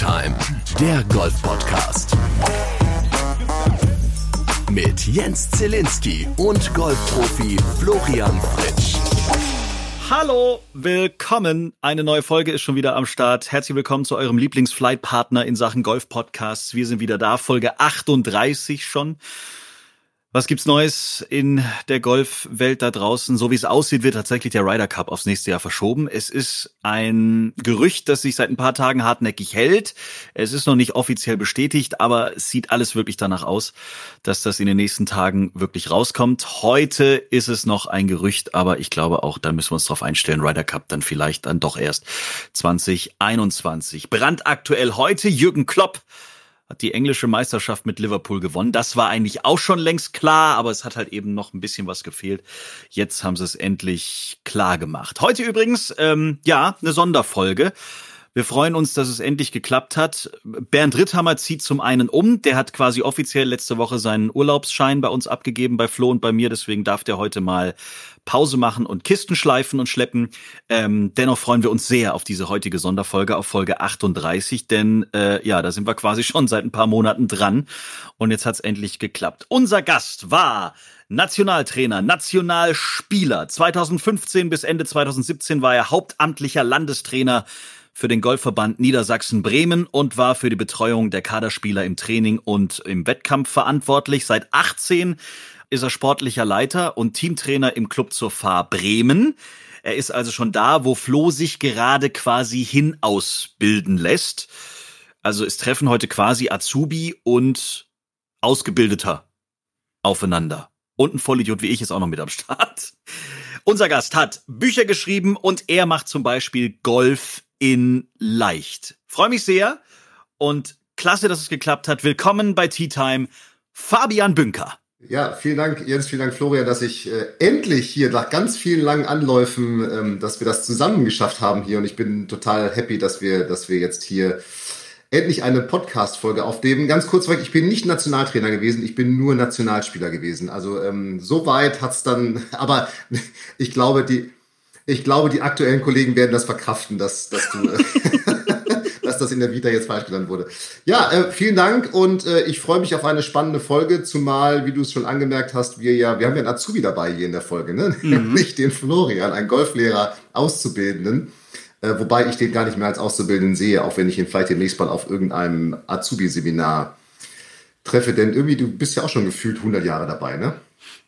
Time, der Golf-Podcast. Mit Jens Zielinski und Golfprofi Florian Fritsch. Hallo, willkommen. Eine neue Folge ist schon wieder am Start. Herzlich willkommen zu eurem Lieblingsflight-Partner in Sachen Golf-Podcasts. Wir sind wieder da, Folge 38 schon. Was gibt's Neues in der Golfwelt da draußen? So wie es aussieht, wird tatsächlich der Ryder Cup aufs nächste Jahr verschoben. Es ist ein Gerücht, das sich seit ein paar Tagen hartnäckig hält. Es ist noch nicht offiziell bestätigt, aber es sieht alles wirklich danach aus, dass das in den nächsten Tagen wirklich rauskommt. Heute ist es noch ein Gerücht, aber ich glaube auch, da müssen wir uns drauf einstellen. Ryder Cup dann vielleicht dann doch erst 2021. Brandaktuell heute Jürgen Klopp hat die englische Meisterschaft mit Liverpool gewonnen. Das war eigentlich auch schon längst klar, aber es hat halt eben noch ein bisschen was gefehlt. Jetzt haben sie es endlich klar gemacht. Heute übrigens, ähm, ja, eine Sonderfolge. Wir freuen uns, dass es endlich geklappt hat. Bernd Ritthammer zieht zum einen um. Der hat quasi offiziell letzte Woche seinen Urlaubsschein bei uns abgegeben, bei Flo und bei mir. Deswegen darf der heute mal Pause machen und Kisten schleifen und schleppen. Ähm, dennoch freuen wir uns sehr auf diese heutige Sonderfolge, auf Folge 38, denn äh, ja, da sind wir quasi schon seit ein paar Monaten dran und jetzt hat's endlich geklappt. Unser Gast war Nationaltrainer, Nationalspieler. 2015 bis Ende 2017 war er hauptamtlicher Landestrainer für den Golfverband Niedersachsen-Bremen und war für die Betreuung der Kaderspieler im Training und im Wettkampf verantwortlich. Seit 18 ist er sportlicher Leiter und Teamtrainer im Club zur Fahr Bremen. Er ist also schon da, wo Flo sich gerade quasi hin ausbilden lässt. Also es treffen heute quasi Azubi und Ausgebildeter aufeinander. Und ein Vollidiot wie ich ist auch noch mit am Start. Unser Gast hat Bücher geschrieben und er macht zum Beispiel Golf in leicht. Freue mich sehr und klasse, dass es geklappt hat. Willkommen bei Tea Time, Fabian Bünker. Ja, vielen Dank, Jens, vielen Dank, Florian, dass ich äh, endlich hier nach ganz vielen langen Anläufen, ähm, dass wir das zusammen geschafft haben hier. Und ich bin total happy, dass wir, dass wir jetzt hier endlich eine Podcast-Folge aufnehmen. Ganz kurz weg, ich bin nicht Nationaltrainer gewesen, ich bin nur Nationalspieler gewesen. Also ähm, so weit hat's dann, aber ich glaube, die, ich glaube, die aktuellen Kollegen werden das verkraften, dass, dass du, dass das in der Vita jetzt falsch genannt wurde. Ja, äh, vielen Dank und äh, ich freue mich auf eine spannende Folge, zumal, wie du es schon angemerkt hast, wir ja, wir haben ja einen Azubi dabei hier in der Folge, ne? Mhm. Nämlich den Florian, einen Golflehrer, Auszubildenden. Äh, wobei ich den gar nicht mehr als Auszubildenden sehe, auch wenn ich ihn vielleicht demnächst mal auf irgendeinem Azubi-Seminar treffe, denn irgendwie, du bist ja auch schon gefühlt 100 Jahre dabei, ne?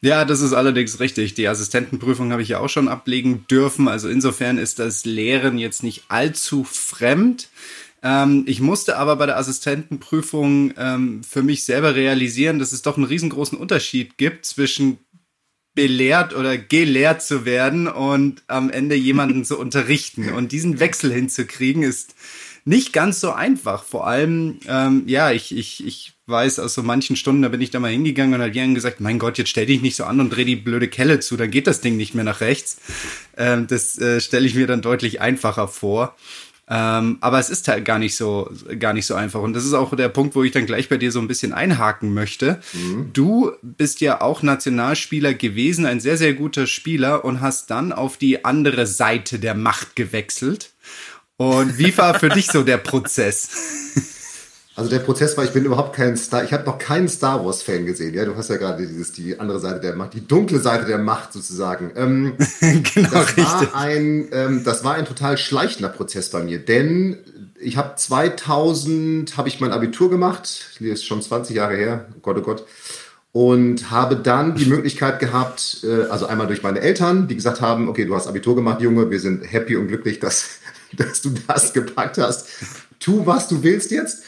Ja, das ist allerdings richtig. Die Assistentenprüfung habe ich ja auch schon ablegen dürfen. Also insofern ist das Lehren jetzt nicht allzu fremd. Ähm, ich musste aber bei der Assistentenprüfung ähm, für mich selber realisieren, dass es doch einen riesengroßen Unterschied gibt zwischen belehrt oder gelehrt zu werden und am Ende jemanden zu unterrichten. Und diesen Wechsel hinzukriegen ist nicht ganz so einfach. Vor allem, ähm, ja, ich, ich, ich weiß, aus so manchen Stunden, da bin ich da mal hingegangen und hat jemand gesagt, mein Gott, jetzt stell dich nicht so an und dreh die blöde Kelle zu, dann geht das Ding nicht mehr nach rechts. Ähm, das äh, stelle ich mir dann deutlich einfacher vor. Ähm, aber es ist halt gar nicht so, gar nicht so einfach. Und das ist auch der Punkt, wo ich dann gleich bei dir so ein bisschen einhaken möchte. Mhm. Du bist ja auch Nationalspieler gewesen, ein sehr, sehr guter Spieler und hast dann auf die andere Seite der Macht gewechselt. Und wie war für dich so der Prozess? Also der Prozess war, ich bin überhaupt kein Star, ich habe noch keinen Star Wars Fan gesehen. Ja, du hast ja gerade dieses die andere Seite der Macht, die dunkle Seite der Macht sozusagen. Ähm, genau das richtig. War ein, ähm, das war ein total schleichender Prozess bei mir, denn ich habe 2000 habe ich mein Abitur gemacht, das ist schon 20 Jahre her, oh Gott oh Gott, und habe dann die Möglichkeit gehabt, äh, also einmal durch meine Eltern, die gesagt haben, okay, du hast Abitur gemacht, Junge, wir sind happy und glücklich, dass dass du das gepackt hast. Tu, was du willst jetzt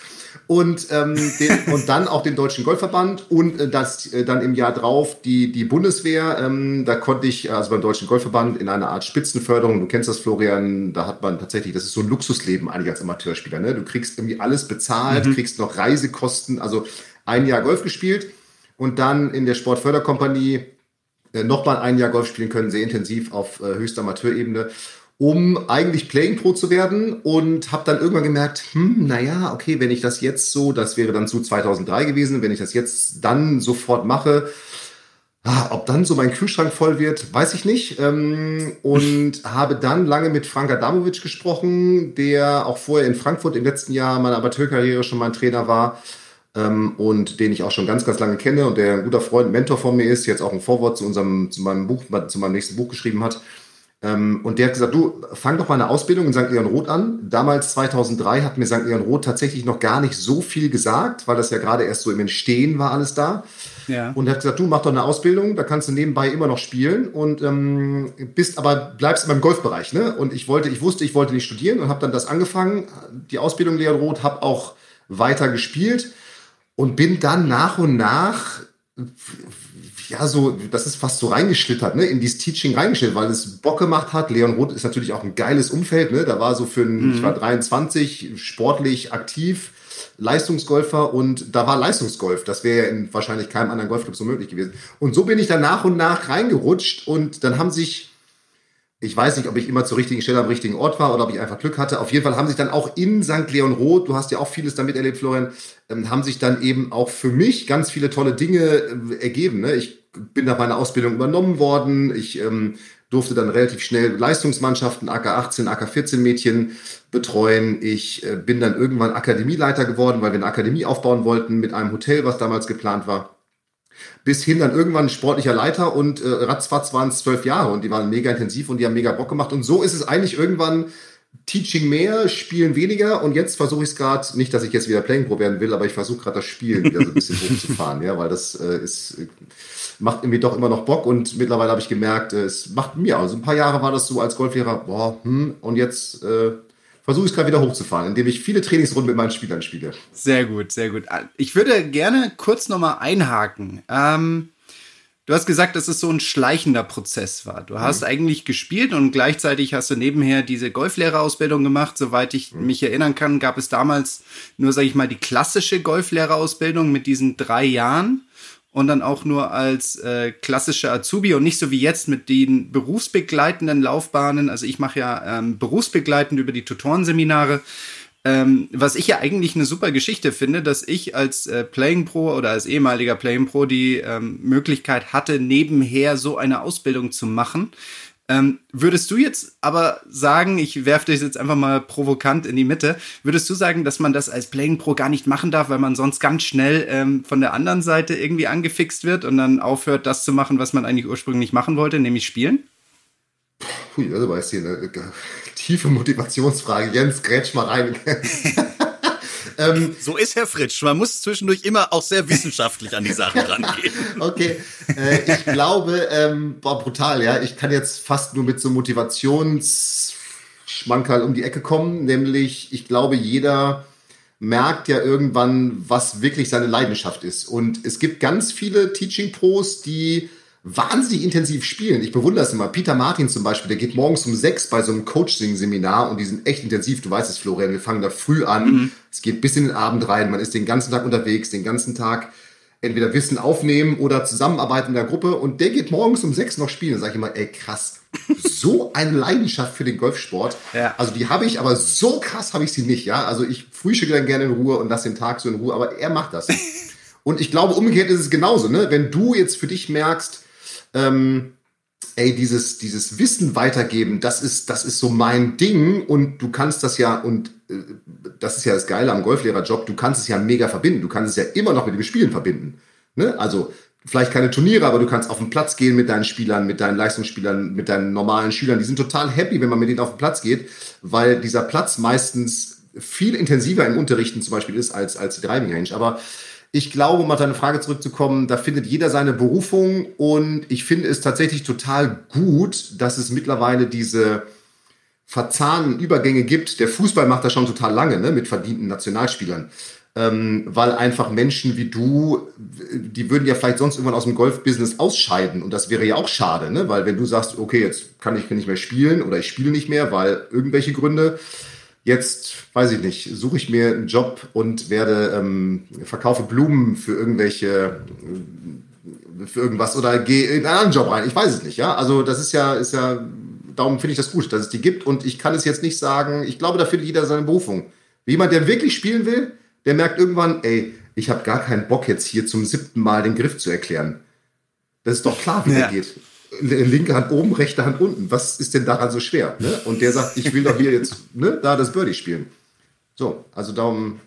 und, ähm, den, und dann auch den Deutschen Golfverband und äh, das äh, dann im Jahr drauf die, die Bundeswehr. Ähm, da konnte ich, also beim Deutschen Golfverband, in einer Art Spitzenförderung, du kennst das, Florian, da hat man tatsächlich, das ist so ein Luxusleben eigentlich als Amateurspieler. Ne? Du kriegst irgendwie alles bezahlt, mhm. kriegst noch Reisekosten, also ein Jahr Golf gespielt und dann in der Sportförderkompanie äh, nochmal ein Jahr Golf spielen können, sehr intensiv auf äh, höchster Amateurebene um eigentlich Playing Pro zu werden und habe dann irgendwann gemerkt, hm, naja, okay, wenn ich das jetzt so, das wäre dann zu 2003 gewesen, wenn ich das jetzt dann sofort mache, Ah, ob dann so mein Kühlschrank voll wird, weiß ich nicht. Ähm, und habe dann lange mit Frank Adamovic gesprochen, der auch vorher in Frankfurt im letzten Jahr meiner Amateurkarriere schon mein Trainer war ähm, und den ich auch schon ganz, ganz lange kenne und der ein guter Freund, Mentor von mir ist, jetzt auch ein Vorwort zu unserem, zu meinem Buch, zu meinem nächsten Buch geschrieben hat. Ähm, und der hat gesagt, du, fang doch mal eine Ausbildung in St. Leon Roth an. Damals, 2003, hat mir St. Leon Roth tatsächlich noch gar nicht so viel gesagt, weil das ja gerade erst so im Entstehen war alles da. Ja. Und er hat gesagt, du mach doch eine Ausbildung, da kannst du nebenbei immer noch spielen und ähm, bist aber bleibst immer im Golfbereich. Ne? Und ich wollte, ich wusste, ich wollte nicht studieren und habe dann das angefangen, die Ausbildung Leon Roth, habe auch weiter gespielt und bin dann nach und nach ja, so, das ist fast so reingeschlittert, ne, in dieses Teaching reingeschlittert, weil es Bock gemacht hat. Leon Roth ist natürlich auch ein geiles Umfeld, ne, da war so für ein, mhm. ich war 23, sportlich aktiv, Leistungsgolfer und da war Leistungsgolf. Das wäre ja in wahrscheinlich keinem anderen Golfclub so möglich gewesen. Und so bin ich dann nach und nach reingerutscht und dann haben sich ich weiß nicht, ob ich immer zur richtigen Stelle am richtigen Ort war oder ob ich einfach Glück hatte. Auf jeden Fall haben sich dann auch in St. Leon Roth, du hast ja auch vieles damit erlebt, Florian, ähm, haben sich dann eben auch für mich ganz viele tolle Dinge äh, ergeben. Ne? Ich bin nach meiner Ausbildung übernommen worden. Ich ähm, durfte dann relativ schnell Leistungsmannschaften, AK 18, AK 14 Mädchen betreuen. Ich äh, bin dann irgendwann Akademieleiter geworden, weil wir eine Akademie aufbauen wollten mit einem Hotel, was damals geplant war bis hin dann irgendwann sportlicher Leiter und äh, ratzfatz waren es zwölf Jahre und die waren mega intensiv und die haben mega Bock gemacht. Und so ist es eigentlich irgendwann Teaching mehr, Spielen weniger und jetzt versuche ich es gerade, nicht, dass ich jetzt wieder Playing Pro werden will, aber ich versuche gerade das Spielen wieder so ein bisschen hochzufahren, ja, weil das äh, ist, macht irgendwie doch immer noch Bock und mittlerweile habe ich gemerkt, äh, es macht mir, also ein paar Jahre war das so als Golflehrer, boah, hm, und jetzt äh, versuche ich es gerade wieder hochzufahren, indem ich viele Trainingsrunden mit meinen Spielern spiele. Sehr gut, sehr gut. Ich würde gerne kurz nochmal einhaken. Ähm, du hast gesagt, dass es so ein schleichender Prozess war. Du hast mhm. eigentlich gespielt und gleichzeitig hast du nebenher diese Golflehrerausbildung gemacht. Soweit ich mhm. mich erinnern kann, gab es damals nur, sage ich mal, die klassische Golflehrerausbildung mit diesen drei Jahren und dann auch nur als äh, klassischer Azubi und nicht so wie jetzt mit den berufsbegleitenden Laufbahnen. Also ich mache ja ähm, berufsbegleitend über die Tutorenseminare. Ähm, was ich ja eigentlich eine super Geschichte finde, dass ich als äh, Playing Pro oder als ehemaliger Playing Pro die ähm, Möglichkeit hatte, nebenher so eine Ausbildung zu machen. Ähm, würdest du jetzt aber sagen, ich werfe dich jetzt einfach mal provokant in die Mitte, würdest du sagen, dass man das als Playing Pro gar nicht machen darf, weil man sonst ganz schnell ähm, von der anderen Seite irgendwie angefixt wird und dann aufhört, das zu machen, was man eigentlich ursprünglich machen wollte, nämlich spielen? Puh, also weißt du, eine tiefe Motivationsfrage. Jens, grätsch mal rein. Ähm, so ist Herr Fritsch. Man muss zwischendurch immer auch sehr wissenschaftlich an die Sachen rangehen. okay, äh, ich glaube, ähm, boah, brutal, ja. Ich kann jetzt fast nur mit so Motivationsschmankerl um die Ecke kommen, nämlich ich glaube, jeder merkt ja irgendwann, was wirklich seine Leidenschaft ist. Und es gibt ganz viele Teaching Pros, die wahnsinnig intensiv spielen. Ich bewundere es immer. Peter Martin zum Beispiel, der geht morgens um sechs bei so einem Coaching-Seminar und die sind echt intensiv. Du weißt es, Florian, wir fangen da früh an. Mhm. Es geht bis in den Abend rein. Man ist den ganzen Tag unterwegs, den ganzen Tag entweder Wissen aufnehmen oder zusammenarbeiten in der Gruppe und der geht morgens um sechs noch spielen. Da sage ich immer, ey krass, so eine Leidenschaft für den Golfsport. Ja. Also die habe ich, aber so krass habe ich sie nicht. Ja, also ich frühstücke dann gerne in Ruhe und lasse den Tag so in Ruhe, aber er macht das. und ich glaube, umgekehrt ist es genauso. Ne? Wenn du jetzt für dich merkst, ähm, ey, dieses, dieses Wissen weitergeben, das ist, das ist so mein Ding und du kannst das ja, und äh, das ist ja das Geile am Golflehrerjob, du kannst es ja mega verbinden. Du kannst es ja immer noch mit dem Spielen verbinden. Ne? Also vielleicht keine Turniere, aber du kannst auf den Platz gehen mit deinen Spielern, mit deinen Leistungsspielern, mit deinen normalen Schülern. Die sind total happy, wenn man mit denen auf den Platz geht, weil dieser Platz meistens viel intensiver im Unterrichten zum Beispiel ist als, als die Driving Range. Aber ich glaube, um auf deine Frage zurückzukommen, da findet jeder seine Berufung und ich finde es tatsächlich total gut, dass es mittlerweile diese verzahnten Übergänge gibt. Der Fußball macht das schon total lange, ne, mit verdienten Nationalspielern. Ähm, weil einfach Menschen wie du, die würden ja vielleicht sonst irgendwann aus dem Golfbusiness ausscheiden und das wäre ja auch schade, ne? weil wenn du sagst, okay, jetzt kann ich nicht mehr spielen oder ich spiele nicht mehr, weil irgendwelche Gründe, Jetzt, weiß ich nicht, suche ich mir einen Job und werde, ähm, verkaufe Blumen für irgendwelche, äh, für irgendwas oder gehe in einen anderen Job rein. Ich weiß es nicht, ja. Also das ist ja, ist ja, darum finde ich das gut, dass es die gibt und ich kann es jetzt nicht sagen, ich glaube, da findet jeder seine Berufung. Jemand, der wirklich spielen will, der merkt irgendwann, ey, ich habe gar keinen Bock jetzt hier zum siebten Mal den Griff zu erklären. Das ist doch klar, wie ja. der geht. Linke Hand oben, rechte Hand unten. Was ist denn daran so schwer? Ne? Und der sagt, ich will doch hier jetzt ne, da das Birdie spielen. So, also darum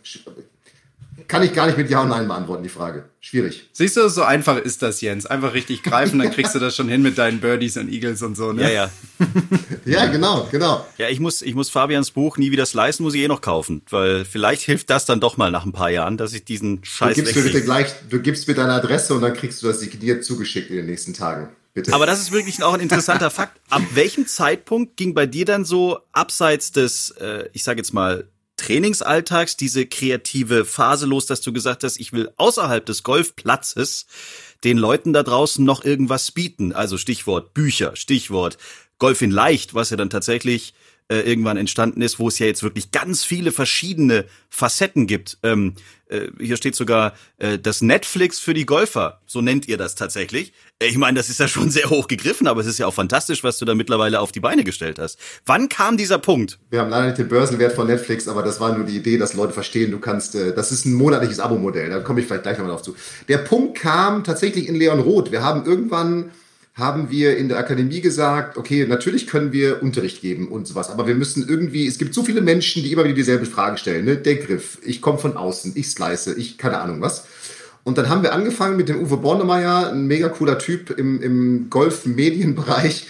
kann ich gar nicht mit Ja und Nein beantworten, die Frage. Schwierig. Siehst du, so einfach ist das, Jens. Einfach richtig greifen, dann kriegst du das schon hin mit deinen Birdies und Eagles und so, ne? Ja, ja. ja, genau, genau. Ja, ich muss, ich muss Fabians Buch nie wieder slicen, muss ich eh noch kaufen, weil vielleicht hilft das dann doch mal nach ein paar Jahren, dass ich diesen Scheiß du gibst mir bitte gleich, Du gibst mir deine Adresse und dann kriegst du das signiert zugeschickt in den nächsten Tagen. Bitte. Aber das ist wirklich auch ein interessanter Fakt. Ab welchem Zeitpunkt ging bei dir dann so abseits des, äh, ich sage jetzt mal, Trainingsalltags diese kreative Phase los, dass du gesagt hast, ich will außerhalb des Golfplatzes den Leuten da draußen noch irgendwas bieten. Also Stichwort Bücher, Stichwort Golf in Leicht, was ja dann tatsächlich äh, irgendwann entstanden ist, wo es ja jetzt wirklich ganz viele verschiedene Facetten gibt. Ähm, äh, hier steht sogar äh, das Netflix für die Golfer, so nennt ihr das tatsächlich. Äh, ich meine, das ist ja schon sehr hoch gegriffen, aber es ist ja auch fantastisch, was du da mittlerweile auf die Beine gestellt hast. Wann kam dieser Punkt? Wir haben leider nicht den Börsenwert von Netflix, aber das war nur die Idee, dass Leute verstehen, du kannst, äh, das ist ein monatliches Abo-Modell, da komme ich vielleicht gleich nochmal drauf zu. Der Punkt kam tatsächlich in Leon Roth. Wir haben irgendwann haben wir in der Akademie gesagt, okay, natürlich können wir Unterricht geben und sowas, aber wir müssen irgendwie, es gibt so viele Menschen, die immer wieder dieselbe Frage stellen, ne? Der Griff, ich komme von außen, ich slice, ich keine Ahnung was. Und dann haben wir angefangen mit dem Uwe Bornemeyer, ein mega cooler Typ im, im Golf-Medienbereich,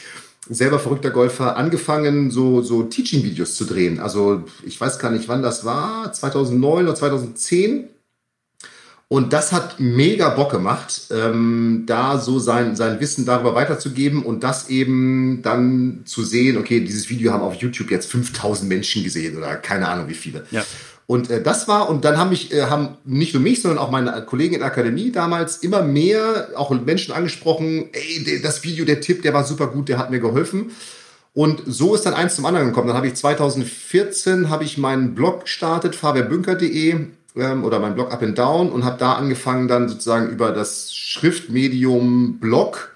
selber verrückter Golfer, angefangen, so, so Teaching-Videos zu drehen. Also ich weiß gar nicht, wann das war, 2009 oder 2010 und das hat mega Bock gemacht, ähm, da so sein, sein Wissen darüber weiterzugeben und das eben dann zu sehen, okay, dieses Video haben auf YouTube jetzt 5000 Menschen gesehen oder keine Ahnung wie viele. Ja. Und äh, das war, und dann haben mich, äh, haben nicht nur mich, sondern auch meine Kollegen in der Akademie damals immer mehr auch Menschen angesprochen, ey, das Video, der Tipp, der war super gut, der hat mir geholfen. Und so ist dann eins zum anderen gekommen. Dann habe ich 2014 habe ich meinen Blog gestartet, fabianbünker.de ähm, oder mein Blog Up and Down und habe da angefangen dann sozusagen über das Schriftmedium Blog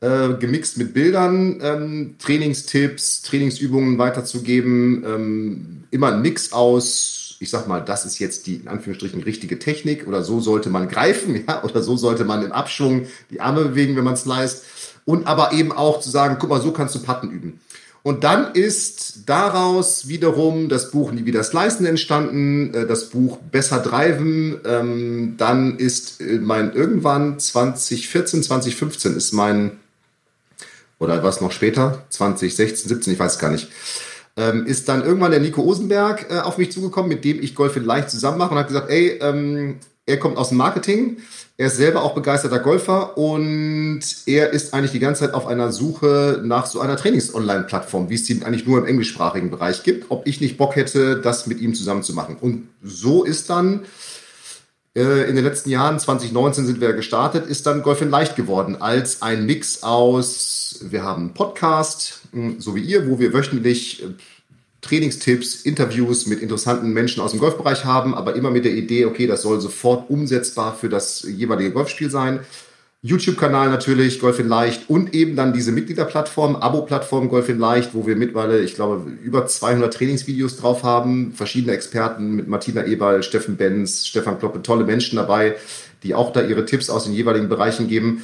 äh, gemixt mit Bildern ähm, Trainingstipps, Trainingsübungen weiterzugeben. Ähm, immer ein Mix aus, ich sag mal, das ist jetzt die in Anführungsstrichen richtige Technik oder so sollte man greifen, ja, oder so sollte man im Abschwung die Arme bewegen, wenn man es leist. Und aber eben auch zu sagen, guck mal, so kannst du Patten üben. Und dann ist daraus wiederum das Buch Nie wieder Slicen entstanden, äh, das Buch Besser Driven. Ähm, dann ist äh, mein irgendwann 2014, 2015 ist mein, oder was noch später, 2016, 17, ich weiß gar nicht, ähm, ist dann irgendwann der Nico Osenberg äh, auf mich zugekommen, mit dem ich Golf in Leicht zusammen mache und hat gesagt, ey, ähm, er kommt aus dem Marketing er ist selber auch begeisterter Golfer und er ist eigentlich die ganze Zeit auf einer Suche nach so einer Trainings-Online-Plattform, wie es sie eigentlich nur im englischsprachigen Bereich gibt, ob ich nicht Bock hätte, das mit ihm zusammen zu machen. Und so ist dann äh, in den letzten Jahren, 2019 sind wir gestartet, ist dann Golf in Leicht geworden als ein Mix aus, wir haben einen Podcast, hm, so wie ihr, wo wir wöchentlich äh, Trainingstipps, Interviews mit interessanten Menschen aus dem Golfbereich haben, aber immer mit der Idee, okay, das soll sofort umsetzbar für das jeweilige Golfspiel sein. YouTube-Kanal natürlich, Golf in Leicht und eben dann diese Mitgliederplattform, Abo-Plattform Golf in Leicht, wo wir mittlerweile, ich glaube, über 200 Trainingsvideos drauf haben, verschiedene Experten mit Martina Eberl, Steffen Benz, Stefan Kloppe, tolle Menschen dabei, die auch da ihre Tipps aus den jeweiligen Bereichen geben.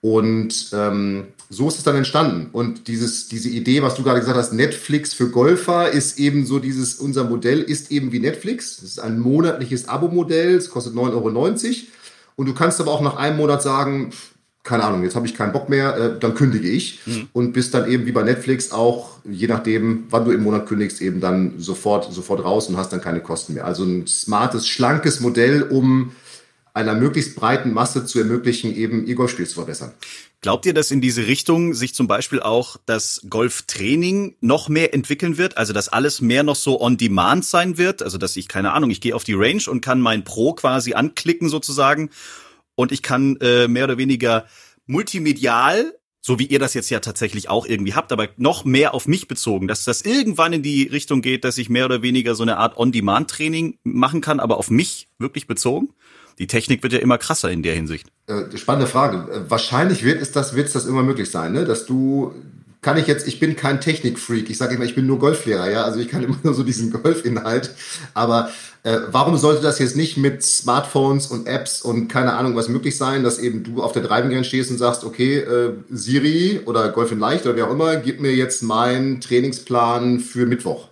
Und ähm, so ist es dann entstanden. Und dieses, diese Idee, was du gerade gesagt hast, Netflix für Golfer, ist eben so dieses, unser Modell ist eben wie Netflix. Das ist ein monatliches Abo-Modell, es kostet 9,90 Euro. Und du kannst aber auch nach einem Monat sagen, keine Ahnung, jetzt habe ich keinen Bock mehr, äh, dann kündige ich. Mhm. Und bist dann eben wie bei Netflix auch, je nachdem, wann du im Monat kündigst, eben dann sofort, sofort raus und hast dann keine Kosten mehr. Also ein smartes, schlankes Modell, um einer möglichst breiten Masse zu ermöglichen, eben ihr Golfspiel zu verbessern. Glaubt ihr, dass in diese Richtung sich zum Beispiel auch das Golftraining noch mehr entwickeln wird? Also, dass alles mehr noch so on demand sein wird? Also, dass ich, keine Ahnung, ich gehe auf die Range und kann mein Pro quasi anklicken sozusagen und ich kann äh, mehr oder weniger multimedial so wie ihr das jetzt ja tatsächlich auch irgendwie habt, aber noch mehr auf mich bezogen, dass das irgendwann in die Richtung geht, dass ich mehr oder weniger so eine Art On-Demand-Training machen kann, aber auf mich wirklich bezogen? Die Technik wird ja immer krasser in der Hinsicht. Äh, spannende Frage. Äh, wahrscheinlich wird es das, wird es das immer möglich sein, ne? dass du kann ich jetzt, ich bin kein Technikfreak, ich sage immer, ich bin nur Golflehrer, ja, also ich kann immer nur so diesen Golfinhalt, aber äh, warum sollte das jetzt nicht mit Smartphones und Apps und keine Ahnung was möglich sein, dass eben du auf der Driving Range stehst und sagst, okay, äh, Siri oder Golfin Leicht oder wer auch immer, gib mir jetzt meinen Trainingsplan für Mittwoch.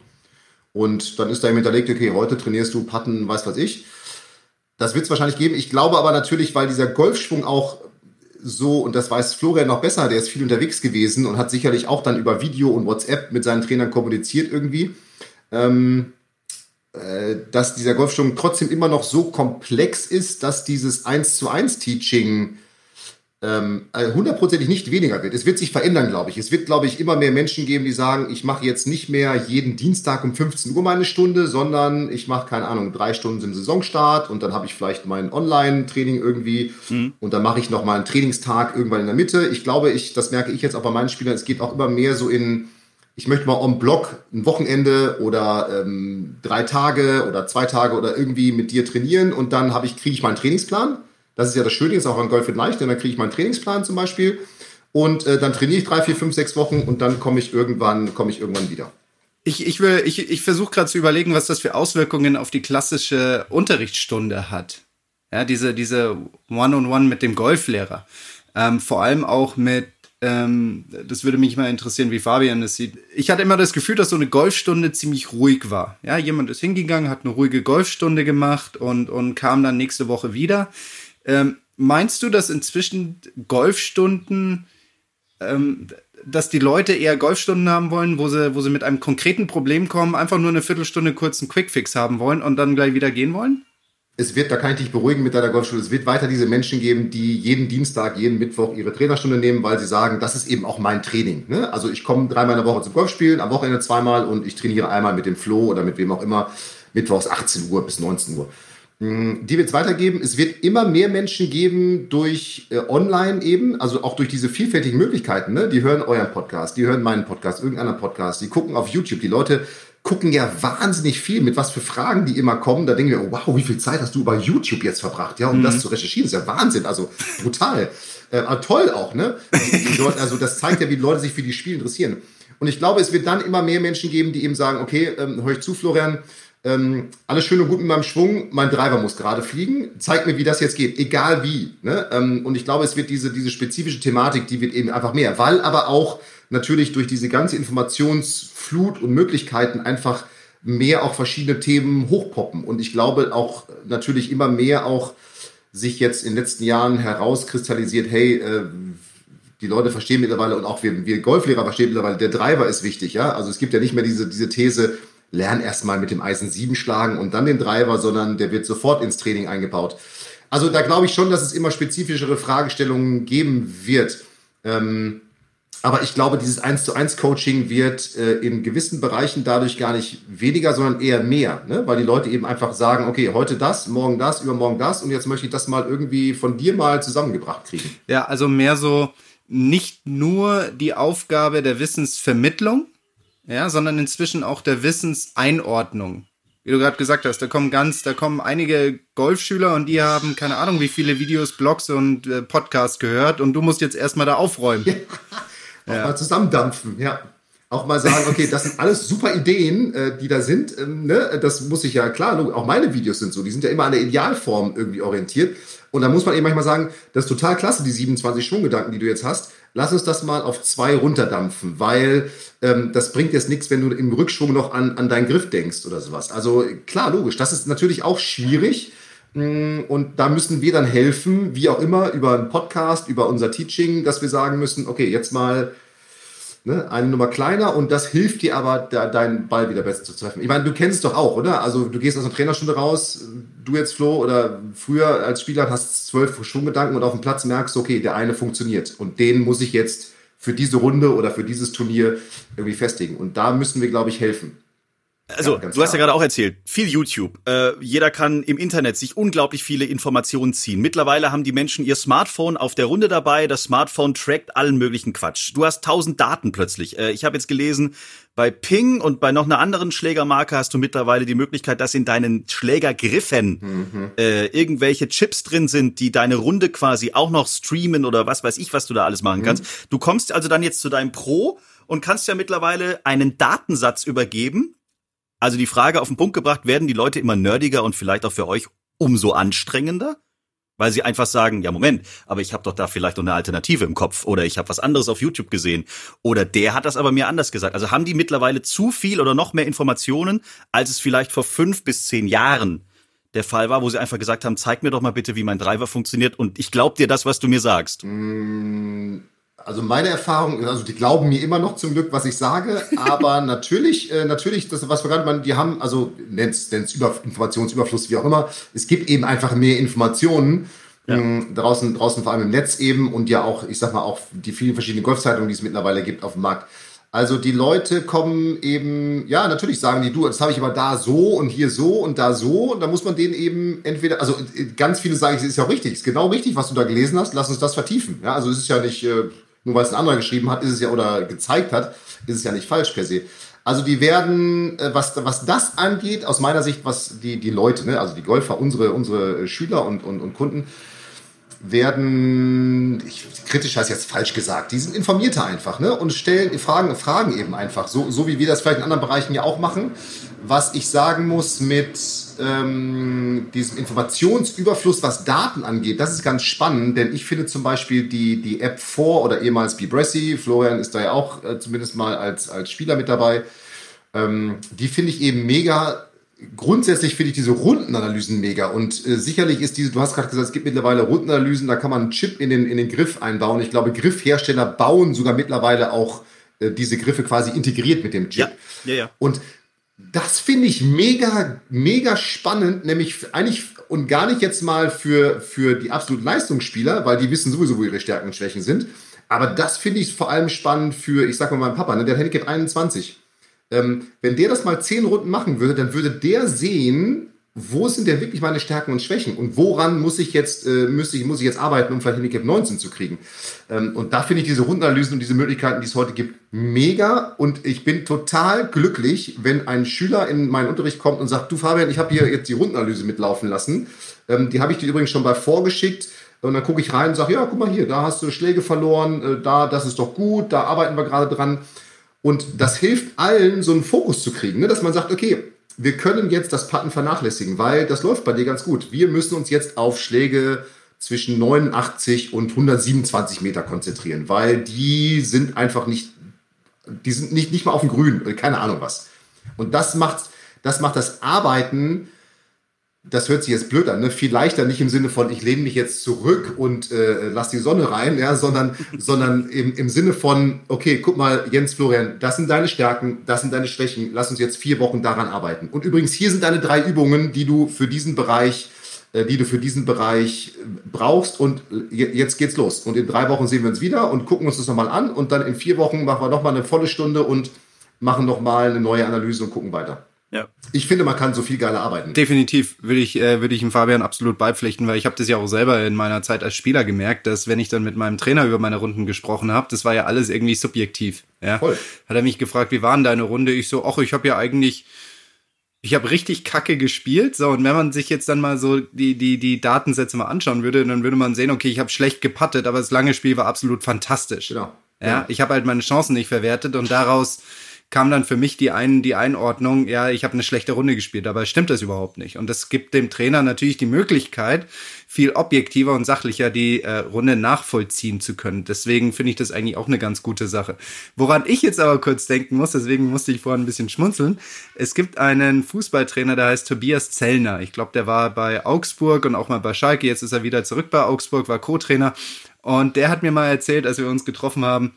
Und dann ist da eben hinterlegt, okay, heute trainierst du Patten, weiß was ich. Das wird es wahrscheinlich geben. Ich glaube aber natürlich, weil dieser Golfschwung auch so, und das weiß Florian noch besser, der ist viel unterwegs gewesen und hat sicherlich auch dann über Video und WhatsApp mit seinen Trainern kommuniziert irgendwie, ähm, äh, dass dieser Golfschwung trotzdem immer noch so komplex ist, dass dieses 1 zu 1 Teaching hundertprozentig nicht weniger wird. Es wird sich verändern, glaube ich. Es wird, glaube ich, immer mehr Menschen geben, die sagen, ich mache jetzt nicht mehr jeden Dienstag um 15 Uhr meine Stunde, sondern ich mache, keine Ahnung, drei Stunden im Saisonstart und dann habe ich vielleicht mein Online-Training irgendwie mhm. und dann mache ich noch mal einen Trainingstag irgendwann in der Mitte. Ich glaube, ich, das merke ich jetzt auch bei meinen Spielern, es geht auch immer mehr so in, ich möchte mal on Block ein Wochenende oder ähm, drei Tage oder zwei Tage oder irgendwie mit dir trainieren und dann habe ich, kriege ich meinen Trainingsplan das ist ja das Schöne, ist auch an Golf in Leicht, denn dann kriege ich meinen Trainingsplan zum Beispiel und äh, dann trainiere ich drei, vier, fünf, sechs Wochen und dann komme ich irgendwann, komme ich irgendwann wieder. Ich, ich, ich, ich versuche gerade zu überlegen, was das für Auswirkungen auf die klassische Unterrichtsstunde hat. Ja, diese, diese One-on-One -on -One mit dem Golflehrer. Ähm, vor allem auch mit, ähm, das würde mich mal interessieren, wie Fabian das sieht. Ich hatte immer das Gefühl, dass so eine Golfstunde ziemlich ruhig war. Ja, jemand ist hingegangen, hat eine ruhige Golfstunde gemacht und, und kam dann nächste Woche wieder. Ähm, meinst du, dass inzwischen Golfstunden, ähm, dass die Leute eher Golfstunden haben wollen, wo sie, wo sie mit einem konkreten Problem kommen, einfach nur eine Viertelstunde kurz einen Quickfix haben wollen und dann gleich wieder gehen wollen? Es wird, da kann ich dich beruhigen mit deiner Golfstunde, es wird weiter diese Menschen geben, die jeden Dienstag, jeden Mittwoch ihre Trainerstunde nehmen, weil sie sagen, das ist eben auch mein Training. Ne? Also ich komme dreimal in der Woche zum Golfspielen, am Wochenende zweimal und ich trainiere einmal mit dem Flo oder mit wem auch immer, mittwochs 18 Uhr bis 19 Uhr. Mm, die wird es weitergeben. Es wird immer mehr Menschen geben durch äh, online eben, also auch durch diese vielfältigen Möglichkeiten. Ne? Die hören euren Podcast, die hören meinen Podcast, irgendeinen Podcast, die gucken auf YouTube. Die Leute gucken ja wahnsinnig viel, mit was für Fragen die immer kommen. Da denken wir, wow, wie viel Zeit hast du über YouTube jetzt verbracht, ja, um mhm. das zu recherchieren? Das ist ja Wahnsinn, also brutal. äh, aber toll auch, ne? Leute, also das zeigt ja, wie die Leute sich für die Spiele interessieren. Und ich glaube, es wird dann immer mehr Menschen geben, die eben sagen, okay, ähm, hör ich zu, Florian, ähm, alles schön und gut mit meinem Schwung, mein Driver muss gerade fliegen, zeig mir, wie das jetzt geht, egal wie. Ne? Ähm, und ich glaube, es wird diese, diese spezifische Thematik, die wird eben einfach mehr, weil aber auch natürlich durch diese ganze Informationsflut und Möglichkeiten einfach mehr auch verschiedene Themen hochpoppen. Und ich glaube auch natürlich immer mehr auch sich jetzt in den letzten Jahren herauskristallisiert, hey, äh, die Leute verstehen mittlerweile und auch wir, wir Golflehrer verstehen mittlerweile, der Driver ist wichtig, ja. Also es gibt ja nicht mehr diese, diese These, lern erstmal mit dem Eisen 7 schlagen und dann den Driver, sondern der wird sofort ins Training eingebaut. Also da glaube ich schon, dass es immer spezifischere Fragestellungen geben wird. Ähm, aber ich glaube, dieses 1 zu 1 Coaching wird äh, in gewissen Bereichen dadurch gar nicht weniger, sondern eher mehr, ne? weil die Leute eben einfach sagen, okay, heute das, morgen das, übermorgen das und jetzt möchte ich das mal irgendwie von dir mal zusammengebracht kriegen. Ja, also mehr so nicht nur die Aufgabe der Wissensvermittlung, ja, sondern inzwischen auch der Wissenseinordnung. Wie du gerade gesagt hast, da kommen ganz, da kommen einige Golfschüler und die haben keine Ahnung, wie viele Videos, Blogs und äh, Podcasts gehört und du musst jetzt erstmal da aufräumen. Ja. Auch ja. mal zusammendampfen, ja. Auch mal sagen, okay, das sind alles super Ideen, äh, die da sind. Ähm, ne? Das muss ich ja klar, auch meine Videos sind so, die sind ja immer an der Idealform irgendwie orientiert. Und da muss man eben manchmal sagen, das ist total klasse, die 27 Schwunggedanken, die du jetzt hast lass uns das mal auf zwei runterdampfen, weil ähm, das bringt jetzt nichts, wenn du im Rückschwung noch an, an deinen Griff denkst oder sowas. Also klar, logisch, das ist natürlich auch schwierig. Mm, und da müssen wir dann helfen, wie auch immer, über einen Podcast, über unser Teaching, dass wir sagen müssen, okay, jetzt mal ne, eine Nummer kleiner und das hilft dir aber, da, deinen Ball wieder besser zu treffen. Ich meine, du kennst es doch auch, oder? Also du gehst aus einer Trainerstunde raus, du jetzt Flo oder früher als Spieler hast zwölf Schwunggedanken und auf dem Platz merkst, okay, der eine funktioniert und den muss ich jetzt für diese Runde oder für dieses Turnier irgendwie festigen. Und da müssen wir, glaube ich, helfen. Also, ja, du hast ja gerade auch erzählt, viel YouTube. Äh, jeder kann im Internet sich unglaublich viele Informationen ziehen. Mittlerweile haben die Menschen ihr Smartphone auf der Runde dabei. Das Smartphone trackt allen möglichen Quatsch. Du hast tausend Daten plötzlich. Äh, ich habe jetzt gelesen, bei Ping und bei noch einer anderen Schlägermarke hast du mittlerweile die Möglichkeit, dass in deinen Schlägergriffen mhm. äh, irgendwelche Chips drin sind, die deine Runde quasi auch noch streamen oder was weiß ich, was du da alles machen mhm. kannst. Du kommst also dann jetzt zu deinem Pro und kannst ja mittlerweile einen Datensatz übergeben. Also die Frage auf den Punkt gebracht, werden die Leute immer nerdiger und vielleicht auch für euch umso anstrengender? Weil sie einfach sagen, ja Moment, aber ich habe doch da vielleicht noch eine Alternative im Kopf oder ich habe was anderes auf YouTube gesehen oder der hat das aber mir anders gesagt. Also haben die mittlerweile zu viel oder noch mehr Informationen, als es vielleicht vor fünf bis zehn Jahren der Fall war, wo sie einfach gesagt haben, zeig mir doch mal bitte, wie mein Driver funktioniert und ich glaub dir das, was du mir sagst. Mm, also meine Erfahrung, also die glauben mir immer noch zum Glück, was ich sage, aber natürlich, äh, natürlich, das, was wir gerade meinen, die haben, also nennt's, nennt's Über, Informationsüberfluss, wie auch immer, es gibt eben einfach mehr Informationen, ja. mh, draußen, draußen vor allem im Netz eben und ja auch, ich sag mal, auch die vielen verschiedenen Golfzeitungen, die es mittlerweile gibt auf dem Markt. Also die Leute kommen eben, ja, natürlich sagen die, du, das habe ich aber da so und hier so und da so. Und da muss man denen eben entweder, also ganz viele sagen, es ist ja auch richtig, es ist genau richtig, was du da gelesen hast, lass uns das vertiefen. Ja, also es ist ja nicht, äh, nur weil es ein anderer geschrieben hat, ist es ja oder gezeigt hat, ist es ja nicht falsch per se. Also die werden, äh, was, was das angeht, aus meiner Sicht, was die, die Leute, ne, also die Golfer, unsere, unsere Schüler und, und, und Kunden, werden, ich, kritisch heißt jetzt falsch gesagt, die sind informierter einfach, ne? Und stellen Fragen, Fragen eben einfach, so, so wie wir das vielleicht in anderen Bereichen ja auch machen. Was ich sagen muss mit ähm, diesem Informationsüberfluss, was Daten angeht, das ist ganz spannend, denn ich finde zum Beispiel die, die App 4 oder ehemals Bibressi, Florian ist da ja auch äh, zumindest mal als, als Spieler mit dabei, ähm, die finde ich eben mega grundsätzlich finde ich diese Rundenanalysen mega und äh, sicherlich ist diese, du hast gerade gesagt, es gibt mittlerweile Rundenanalysen, da kann man einen Chip in den, in den Griff einbauen. Ich glaube, Griffhersteller bauen sogar mittlerweile auch äh, diese Griffe quasi integriert mit dem Chip. Ja, ja, ja. Und das finde ich mega, mega spannend, nämlich eigentlich und gar nicht jetzt mal für, für die absoluten Leistungsspieler, weil die wissen sowieso, wo ihre Stärken und Schwächen sind. Aber das finde ich vor allem spannend für, ich sag mal, meinen Papa, ne, der hat Handicap 21 ähm, wenn der das mal zehn Runden machen würde, dann würde der sehen, wo sind denn wirklich meine Stärken und Schwächen und woran muss ich jetzt, äh, muss, ich, muss ich jetzt arbeiten, um vielleicht Handicap 19 zu kriegen. Ähm, und da finde ich diese Rundenanalysen und diese Möglichkeiten, die es heute gibt, mega und ich bin total glücklich, wenn ein Schüler in meinen Unterricht kommt und sagt, du Fabian, ich habe hier jetzt die Rundenanalyse mitlaufen lassen. Ähm, die habe ich dir übrigens schon bei vorgeschickt. Und dann gucke ich rein und sage, ja, guck mal hier, da hast du Schläge verloren, äh, da, das ist doch gut, da arbeiten wir gerade dran. Und das hilft allen, so einen Fokus zu kriegen, ne? dass man sagt, okay, wir können jetzt das Putten vernachlässigen, weil das läuft bei dir ganz gut. Wir müssen uns jetzt auf Schläge zwischen 89 und 127 Meter konzentrieren, weil die sind einfach nicht, die sind nicht, nicht mal auf dem Grün, keine Ahnung was. Und das macht, das macht das Arbeiten das hört sich jetzt blöd an, ne? viel leichter, nicht im Sinne von, ich lehne mich jetzt zurück und äh, lass die Sonne rein, ja, sondern, sondern im, im Sinne von, okay, guck mal, Jens Florian, das sind deine Stärken, das sind deine Schwächen, lass uns jetzt vier Wochen daran arbeiten. Und übrigens, hier sind deine drei Übungen, die du für diesen Bereich, äh, die du für diesen Bereich äh, brauchst und jetzt geht's los. Und in drei Wochen sehen wir uns wieder und gucken uns das nochmal an und dann in vier Wochen machen wir nochmal eine volle Stunde und machen nochmal eine neue Analyse und gucken weiter. Ja. Ich finde, man kann so viel geiler arbeiten. Definitiv würde ich, äh, würde ich dem Fabian absolut beipflichten, weil ich habe das ja auch selber in meiner Zeit als Spieler gemerkt, dass wenn ich dann mit meinem Trainer über meine Runden gesprochen habe, das war ja alles irgendwie subjektiv. Ja? Voll. Hat er mich gefragt, wie war denn deine Runde? Ich so, ach, ich habe ja eigentlich, ich habe richtig Kacke gespielt. So, und wenn man sich jetzt dann mal so die, die, die Datensätze mal anschauen würde, dann würde man sehen, okay, ich habe schlecht gepattet, aber das lange Spiel war absolut fantastisch. Genau. Ja, ja. ich habe halt meine Chancen nicht verwertet und daraus kam dann für mich die, ein, die Einordnung, ja, ich habe eine schlechte Runde gespielt, aber stimmt das überhaupt nicht. Und das gibt dem Trainer natürlich die Möglichkeit, viel objektiver und sachlicher die äh, Runde nachvollziehen zu können. Deswegen finde ich das eigentlich auch eine ganz gute Sache. Woran ich jetzt aber kurz denken muss, deswegen musste ich vorhin ein bisschen schmunzeln. Es gibt einen Fußballtrainer, der heißt Tobias Zellner. Ich glaube, der war bei Augsburg und auch mal bei Schalke. Jetzt ist er wieder zurück bei Augsburg, war Co-Trainer. Und der hat mir mal erzählt, als wir uns getroffen haben,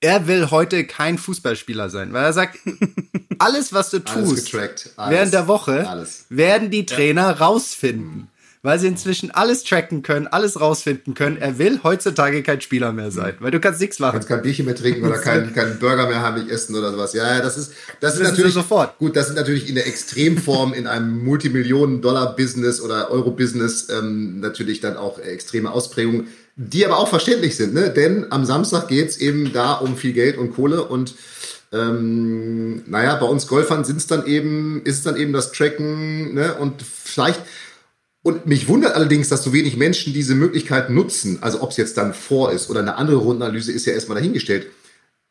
er will heute kein Fußballspieler sein, weil er sagt, alles, was du tust alles, während der Woche, alles. werden die Trainer ja. rausfinden. weil sie inzwischen alles tracken können, alles rausfinden können. Er will heutzutage kein Spieler mehr sein, weil du kannst nichts machen. Du kannst kein Bierchen mehr trinken oder keinen kein Burger mehr heimlich essen oder sowas. Ja, ja das ist, das, das ist natürlich sofort. gut. Das ist natürlich in der Extremform in einem Multimillionen-Dollar-Business oder Euro-Business ähm, natürlich dann auch extreme Ausprägungen, die aber auch verständlich sind, ne? Denn am Samstag geht's eben da um viel Geld und Kohle und ähm, naja, bei uns Golfern sind es dann eben, ist dann eben das Tracken, ne? Und vielleicht und mich wundert allerdings, dass so wenig Menschen diese Möglichkeit nutzen. Also ob es jetzt dann vor ist oder eine andere Rundenanalyse ist ja erstmal dahingestellt.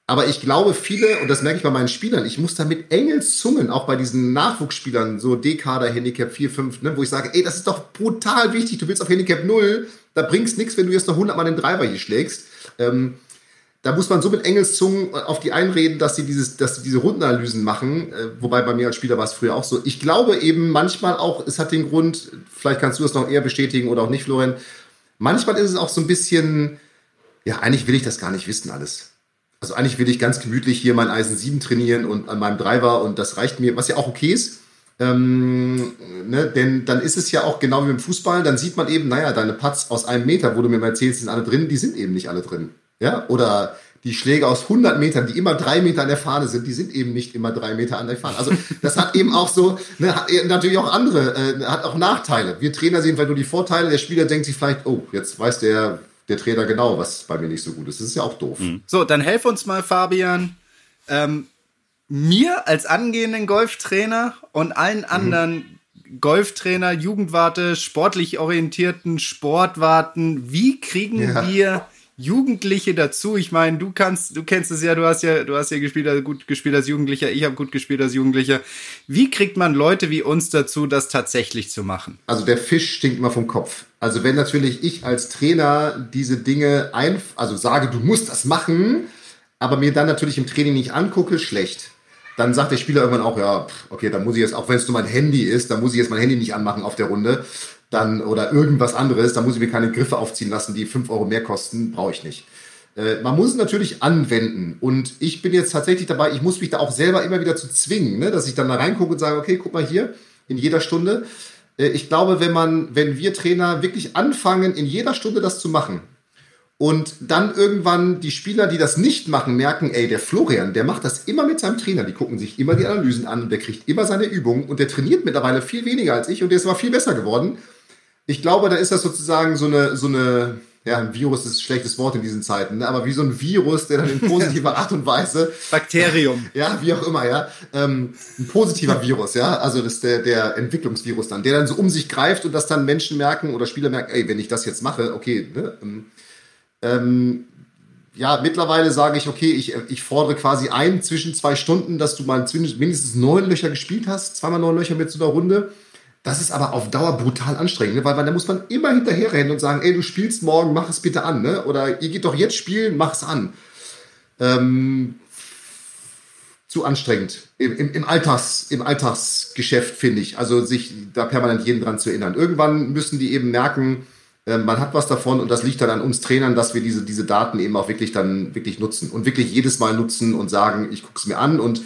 Aber ich glaube, viele, und das merke ich bei meinen Spielern, ich muss da mit Engelszungen, auch bei diesen Nachwuchsspielern, so D-Kader, Handicap 4, 5, ne, wo ich sage, ey, das ist doch brutal wichtig, du willst auf Handicap 0, da bringst nichts, wenn du jetzt noch 100 Mal den Driver hier schlägst. Ähm, da muss man so mit Engelszungen auf die einreden, dass sie dieses, dass sie diese Rundenanalysen machen. Äh, wobei bei mir als Spieler war es früher auch so. Ich glaube eben manchmal auch, es hat den Grund, vielleicht kannst du das noch eher bestätigen oder auch nicht, Florian. Manchmal ist es auch so ein bisschen, ja, eigentlich will ich das gar nicht wissen alles. Also eigentlich will ich ganz gemütlich hier mein Eisen 7 trainieren und an meinem Driver und das reicht mir, was ja auch okay ist. Ähm, ne, denn dann ist es ja auch genau wie im Fußball, dann sieht man eben, naja, deine Putts aus einem Meter, wo du mir mal erzählst, sind alle drin, die sind eben nicht alle drin. Ja, oder die Schläge aus 100 Metern, die immer drei Meter an der Fahne sind, die sind eben nicht immer drei Meter an der Fahne. Also das hat eben auch so, ne, hat natürlich auch andere, äh, hat auch Nachteile. Wir Trainer sehen vielleicht nur die Vorteile, der Spieler denkt sich vielleicht, oh, jetzt weiß der, der Trainer genau, was bei mir nicht so gut ist. Das ist ja auch doof. Mhm. So, dann helf uns mal, Fabian. Ähm, mir als angehenden Golftrainer und allen mhm. anderen mhm. Golftrainer, Jugendwarte, sportlich orientierten Sportwarten, wie kriegen ja. wir Jugendliche dazu. Ich meine, du kannst, du kennst es ja, du hast ja, du hast ja gespielt, also gut gespielt als Jugendlicher, ich habe gut gespielt als Jugendlicher. Wie kriegt man Leute wie uns dazu, das tatsächlich zu machen? Also der Fisch stinkt immer vom Kopf. Also wenn natürlich ich als Trainer diese Dinge ein, also sage, du musst das machen, aber mir dann natürlich im Training nicht angucke, schlecht. Dann sagt der Spieler irgendwann auch, ja, okay, dann muss ich jetzt, auch wenn es nur mein Handy ist, dann muss ich jetzt mein Handy nicht anmachen auf der Runde dann oder irgendwas anderes, da muss ich mir keine Griffe aufziehen lassen, die fünf Euro mehr kosten, brauche ich nicht. Äh, man muss es natürlich anwenden und ich bin jetzt tatsächlich dabei, ich muss mich da auch selber immer wieder zu zwingen, ne, dass ich dann da reingucke und sage, okay, guck mal hier, in jeder Stunde. Äh, ich glaube, wenn man, wenn wir Trainer wirklich anfangen, in jeder Stunde das zu machen, und dann irgendwann die Spieler, die das nicht machen, merken, ey, der Florian, der macht das immer mit seinem Trainer. Die gucken sich immer die Analysen an und der kriegt immer seine Übungen und der trainiert mittlerweile viel weniger als ich und der ist aber viel besser geworden ich glaube, da ist das sozusagen so eine, so eine, ja, ein Virus ist ein schlechtes Wort in diesen Zeiten, ne? aber wie so ein Virus, der dann in positiver Art und Weise. Bakterium. Ja, wie auch immer, ja. Ähm, ein positiver Virus, ja. Also das ist der, der Entwicklungsvirus dann, der dann so um sich greift und dass dann Menschen merken oder Spieler merken, ey, wenn ich das jetzt mache, okay, ne? Ähm, ähm ja, mittlerweile sage ich, okay, ich, ich fordere quasi ein zwischen zwei Stunden, dass du mal mindestens neun Löcher gespielt hast, zweimal neun Löcher mit so einer Runde das ist aber auf Dauer brutal anstrengend, ne? weil, weil da muss man immer hinterherrennen und sagen, ey, du spielst morgen, mach es bitte an, ne? Oder ihr geht doch jetzt spielen, mach es an. Ähm, zu anstrengend. Im, im, im, Alltags, im Alltagsgeschäft, finde ich. Also sich da permanent jeden dran zu erinnern. Irgendwann müssen die eben merken, äh, man hat was davon und das liegt dann an uns Trainern, dass wir diese, diese Daten eben auch wirklich dann wirklich nutzen und wirklich jedes Mal nutzen und sagen, ich gucke es mir an und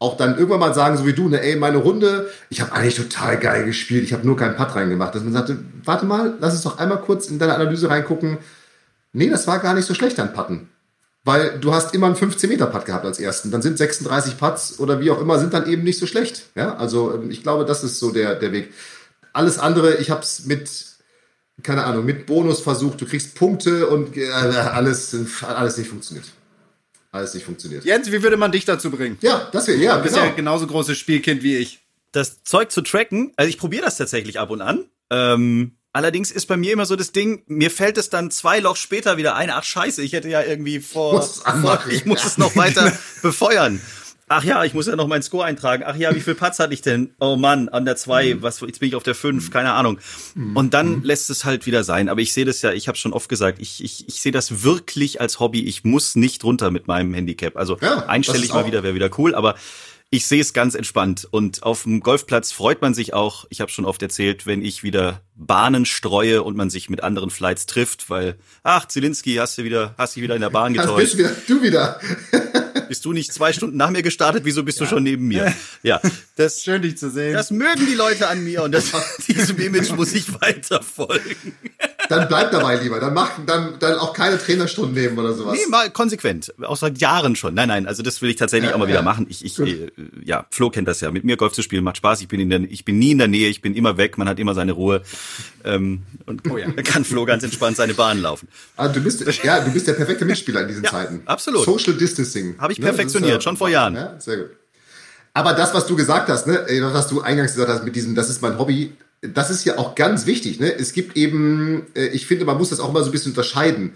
auch dann irgendwann mal sagen, so wie du, ne, ey, meine Runde, ich habe eigentlich total geil gespielt, ich habe nur keinen Putt reingemacht. Dass man sagte, warte mal, lass uns doch einmal kurz in deine Analyse reingucken. Nee, das war gar nicht so schlecht, dein Putten. Weil du hast immer einen 15-Meter-Putt gehabt als ersten. Dann sind 36 Putts oder wie auch immer, sind dann eben nicht so schlecht. Ja, also ähm, ich glaube, das ist so der, der Weg. Alles andere, ich habe es mit, keine Ahnung, mit Bonus versucht, du kriegst Punkte und äh, alles, alles nicht funktioniert alles nicht funktioniert. Jens, wie würde man dich dazu bringen? Ja, das wäre, ja, Du bist genau. ja genauso großes Spielkind wie ich. Das Zeug zu tracken, also ich probiere das tatsächlich ab und an. Ähm, allerdings ist bei mir immer so das Ding, mir fällt es dann zwei Loch später wieder ein, ach scheiße, ich hätte ja irgendwie vor, vor ich muss es noch weiter befeuern. Ach ja, ich muss ja noch meinen Score eintragen. Ach ja, wie viel Putts hatte ich denn? Oh Mann, an der zwei, mhm. was jetzt bin ich auf der fünf, keine Ahnung. Mhm. Und dann mhm. lässt es halt wieder sein. Aber ich sehe das ja, ich habe schon oft gesagt, ich, ich, ich sehe das wirklich als Hobby. Ich muss nicht runter mit meinem Handicap. Also ja, einstellig mal wieder wäre wieder cool, aber ich sehe es ganz entspannt. Und auf dem Golfplatz freut man sich auch, ich habe schon oft erzählt, wenn ich wieder Bahnen streue und man sich mit anderen Flights trifft, weil, ach, Zielinski, hast du wieder, hast dich wieder in der Bahn getäuscht. Wieder, du wieder. Bist du nicht zwei Stunden nach mir gestartet? Wieso bist ja. du schon neben mir? Ja, das schön dich zu sehen. Das mögen die Leute an mir und das, diesem Image muss ich weiter folgen. Dann bleib dabei lieber. Dann mach dann, dann auch keine Trainerstunden nehmen oder sowas. Nee, mal konsequent. Auch seit Jahren schon. Nein, nein, also das will ich tatsächlich ja, auch mal ja. wieder machen. Ich, ich, äh, ja, Flo kennt das ja. Mit mir Golf zu spielen macht Spaß. Ich bin in der, ich bin nie in der Nähe. Ich bin immer weg. Man hat immer seine Ruhe. Ähm, und oh ja. kann Flo ganz entspannt seine Bahn laufen. Ah, du bist, ja, du bist der perfekte Mitspieler in diesen Zeiten. Absolut. Social Distancing. Habe ich ne? perfektioniert, ja, schon vor Jahren. Ja, sehr gut. Aber das, was du gesagt hast, ne, was du eingangs gesagt hast mit diesem, das ist mein Hobby, das ist ja auch ganz wichtig. Ne? Es gibt eben, äh, ich finde, man muss das auch immer so ein bisschen unterscheiden.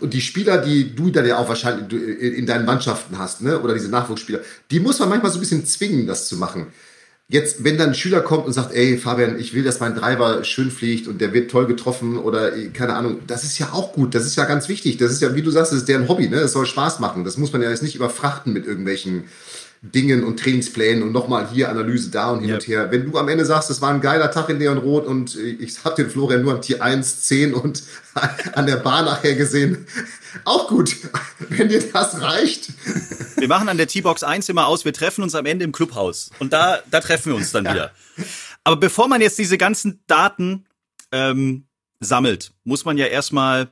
Und die Spieler, die du dann ja auch wahrscheinlich in deinen Mannschaften hast, ne? oder diese Nachwuchsspieler, die muss man manchmal so ein bisschen zwingen, das zu machen. Jetzt, wenn dann ein Schüler kommt und sagt, ey, Fabian, ich will, dass mein Driver schön fliegt und der wird toll getroffen oder äh, keine Ahnung, das ist ja auch gut, das ist ja ganz wichtig. Das ist ja, wie du sagst, das ist deren Hobby, ne? Es soll Spaß machen. Das muss man ja jetzt nicht überfrachten mit irgendwelchen Dingen und Trainingsplänen und nochmal hier Analyse da und hin yep. und her. Wenn du am Ende sagst, es war ein geiler Tag in Leon Rot und ich habe den Florian nur am Tier 1, 10 und an der Bar nachher gesehen, auch gut, wenn dir das reicht. Wir machen an der T-Box 1 immer aus, wir treffen uns am Ende im Clubhaus und da, da treffen wir uns dann ja. wieder. Aber bevor man jetzt diese ganzen Daten ähm, sammelt, muss man ja erstmal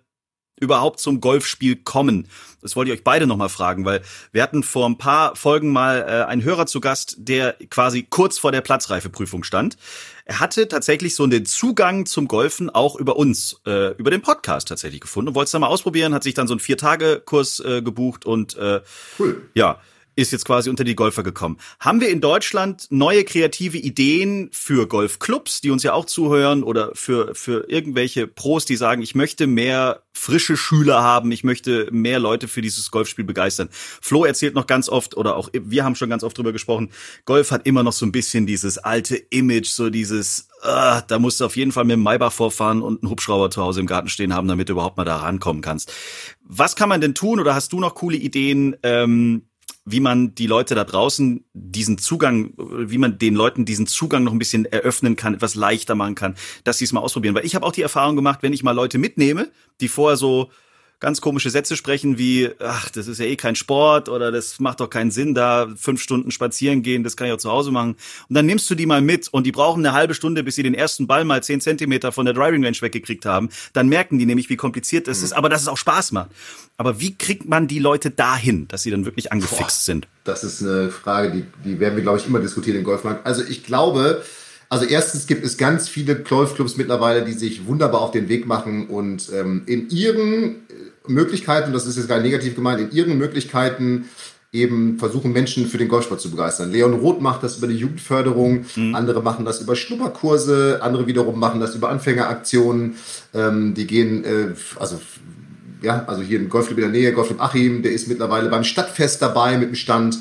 überhaupt zum Golfspiel kommen? Das wollte ich euch beide nochmal fragen, weil wir hatten vor ein paar Folgen mal äh, einen Hörer zu Gast, der quasi kurz vor der Platzreifeprüfung stand. Er hatte tatsächlich so den Zugang zum Golfen auch über uns, äh, über den Podcast tatsächlich gefunden und wollte es dann mal ausprobieren, hat sich dann so einen Vier-Tage-Kurs äh, gebucht und äh, cool. ja, ist jetzt quasi unter die Golfer gekommen. Haben wir in Deutschland neue kreative Ideen für Golfclubs, die uns ja auch zuhören oder für, für irgendwelche Pros, die sagen, ich möchte mehr frische Schüler haben, ich möchte mehr Leute für dieses Golfspiel begeistern. Flo erzählt noch ganz oft oder auch wir haben schon ganz oft drüber gesprochen, Golf hat immer noch so ein bisschen dieses alte Image, so dieses, uh, da musst du auf jeden Fall mit dem Maybach vorfahren und einen Hubschrauber zu Hause im Garten stehen haben, damit du überhaupt mal da rankommen kannst. Was kann man denn tun oder hast du noch coole Ideen, ähm, wie man die Leute da draußen diesen Zugang, wie man den Leuten diesen Zugang noch ein bisschen eröffnen kann, etwas leichter machen kann, dass sie es mal ausprobieren. Weil ich habe auch die Erfahrung gemacht, wenn ich mal Leute mitnehme, die vorher so ganz komische Sätze sprechen wie, ach, das ist ja eh kein Sport oder das macht doch keinen Sinn, da fünf Stunden spazieren gehen, das kann ich auch zu Hause machen. Und dann nimmst du die mal mit und die brauchen eine halbe Stunde, bis sie den ersten Ball mal zehn Zentimeter von der Driving Range weggekriegt haben. Dann merken die nämlich, wie kompliziert das mhm. ist, aber dass es auch Spaß macht. Aber wie kriegt man die Leute dahin, dass sie dann wirklich angefixt Boah, sind? Das ist eine Frage, die, die werden wir, glaube ich, immer diskutieren im Golfmarkt. Also ich glaube, also erstens gibt es ganz viele Golfclubs mittlerweile, die sich wunderbar auf den Weg machen und ähm, in ihren Möglichkeiten, das ist jetzt gar nicht negativ gemeint, in ihren Möglichkeiten eben versuchen, Menschen für den Golfsport zu begeistern. Leon Roth macht das über die Jugendförderung, mhm. andere machen das über Schnupperkurse, andere wiederum machen das über Anfängeraktionen. Ähm, die gehen, äh, also ja, also hier im Golfclub in der Nähe, Golfclub Achim, der ist mittlerweile beim Stadtfest dabei mit dem Stand.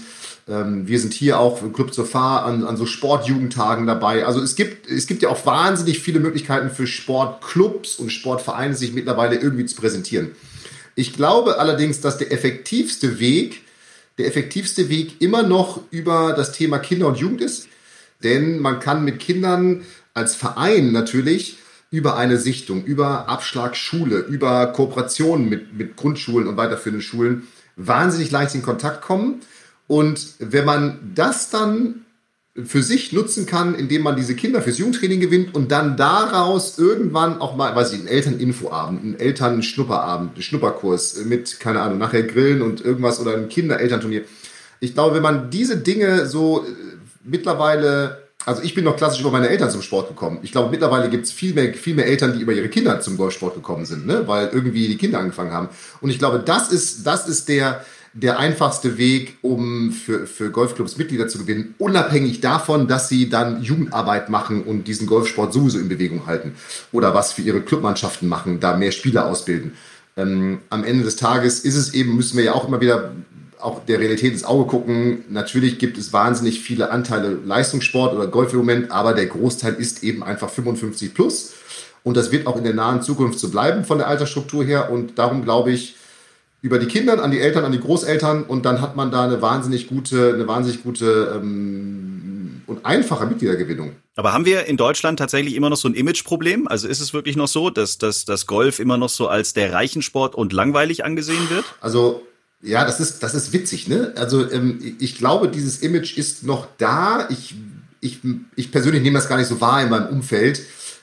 Ähm, wir sind hier auch im Club zur Fahr an, an so Sportjugendtagen dabei. Also es gibt, es gibt ja auch wahnsinnig viele Möglichkeiten für Sportclubs und Sportvereine, sich mittlerweile irgendwie zu präsentieren. Ich glaube allerdings, dass der effektivste Weg, der effektivste Weg immer noch über das Thema Kinder und Jugend ist. Denn man kann mit Kindern als Verein natürlich über eine Sichtung, über Abschlagsschule, über Kooperationen mit, mit Grundschulen und weiterführenden Schulen wahnsinnig leicht in Kontakt kommen. Und wenn man das dann für sich nutzen kann, indem man diese Kinder fürs Jugendtraining gewinnt und dann daraus irgendwann auch mal, weiß ich, einen Elterninfoabend, einen Elternschnupperabend, einen Schnupperkurs mit, keine Ahnung, nachher Grillen und irgendwas oder ein Kinder-Elternturnier. Ich glaube, wenn man diese Dinge so äh, mittlerweile, also ich bin noch klassisch über meine Eltern zum Sport gekommen. Ich glaube, mittlerweile gibt es viel mehr, viel mehr Eltern, die über ihre Kinder zum Golfsport gekommen sind, ne? weil irgendwie die Kinder angefangen haben. Und ich glaube, das ist, das ist der, der einfachste Weg, um für, für Golfclubs Mitglieder zu gewinnen, unabhängig davon, dass sie dann Jugendarbeit machen und diesen Golfsport sowieso in Bewegung halten oder was für ihre Clubmannschaften machen, da mehr Spieler ausbilden. Ähm, am Ende des Tages ist es eben, müssen wir ja auch immer wieder auch der Realität ins Auge gucken. Natürlich gibt es wahnsinnig viele Anteile Leistungssport oder Golf im Moment, aber der Großteil ist eben einfach 55 plus. Und das wird auch in der nahen Zukunft so bleiben von der Altersstruktur her. Und darum glaube ich, über die Kinder an die Eltern, an die Großeltern und dann hat man da eine wahnsinnig gute, eine wahnsinnig gute ähm, und einfache Mitgliedergewinnung. Aber haben wir in Deutschland tatsächlich immer noch so ein Imageproblem? Also ist es wirklich noch so, dass, dass das Golf immer noch so als der Reichensport und langweilig angesehen wird? Also Ja, das ist, das ist witzig, ne? Also ähm, ich glaube, dieses Image ist noch da. Ich, ich, ich persönlich nehme das gar nicht so wahr in meinem Umfeld.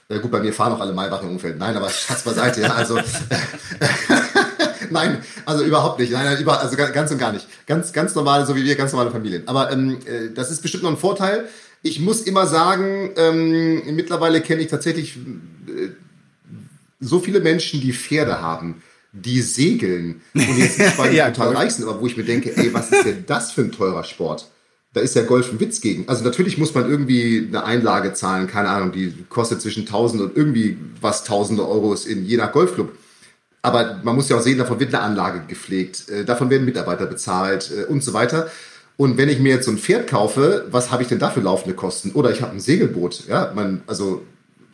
Äh, gut, bei mir fahren auch alle Maybach im Umfeld. Nein, aber Schatz beiseite, ja. Also nein, also überhaupt nicht. Nein, nein, über, also ganz und gar nicht. Ganz, ganz normale, so wie wir, ganz normale Familien. Aber ähm, äh, das ist bestimmt noch ein Vorteil. Ich muss immer sagen, ähm, mittlerweile kenne ich tatsächlich äh, so viele Menschen, die Pferde haben die segeln und jetzt nicht bei ja, total reich sind, aber wo ich mir denke, ey, was ist denn das für ein teurer Sport? Da ist ja Golf ein Witz gegen. Also natürlich muss man irgendwie eine Einlage zahlen, keine Ahnung, die kostet zwischen 1000 und irgendwie was tausende Euros in je nach Golfclub. Aber man muss ja auch sehen, davon wird eine Anlage gepflegt, äh, davon werden Mitarbeiter bezahlt äh, und so weiter. Und wenn ich mir jetzt so ein Pferd kaufe, was habe ich denn dafür laufende Kosten? Oder ich habe ein Segelboot, ja, man, also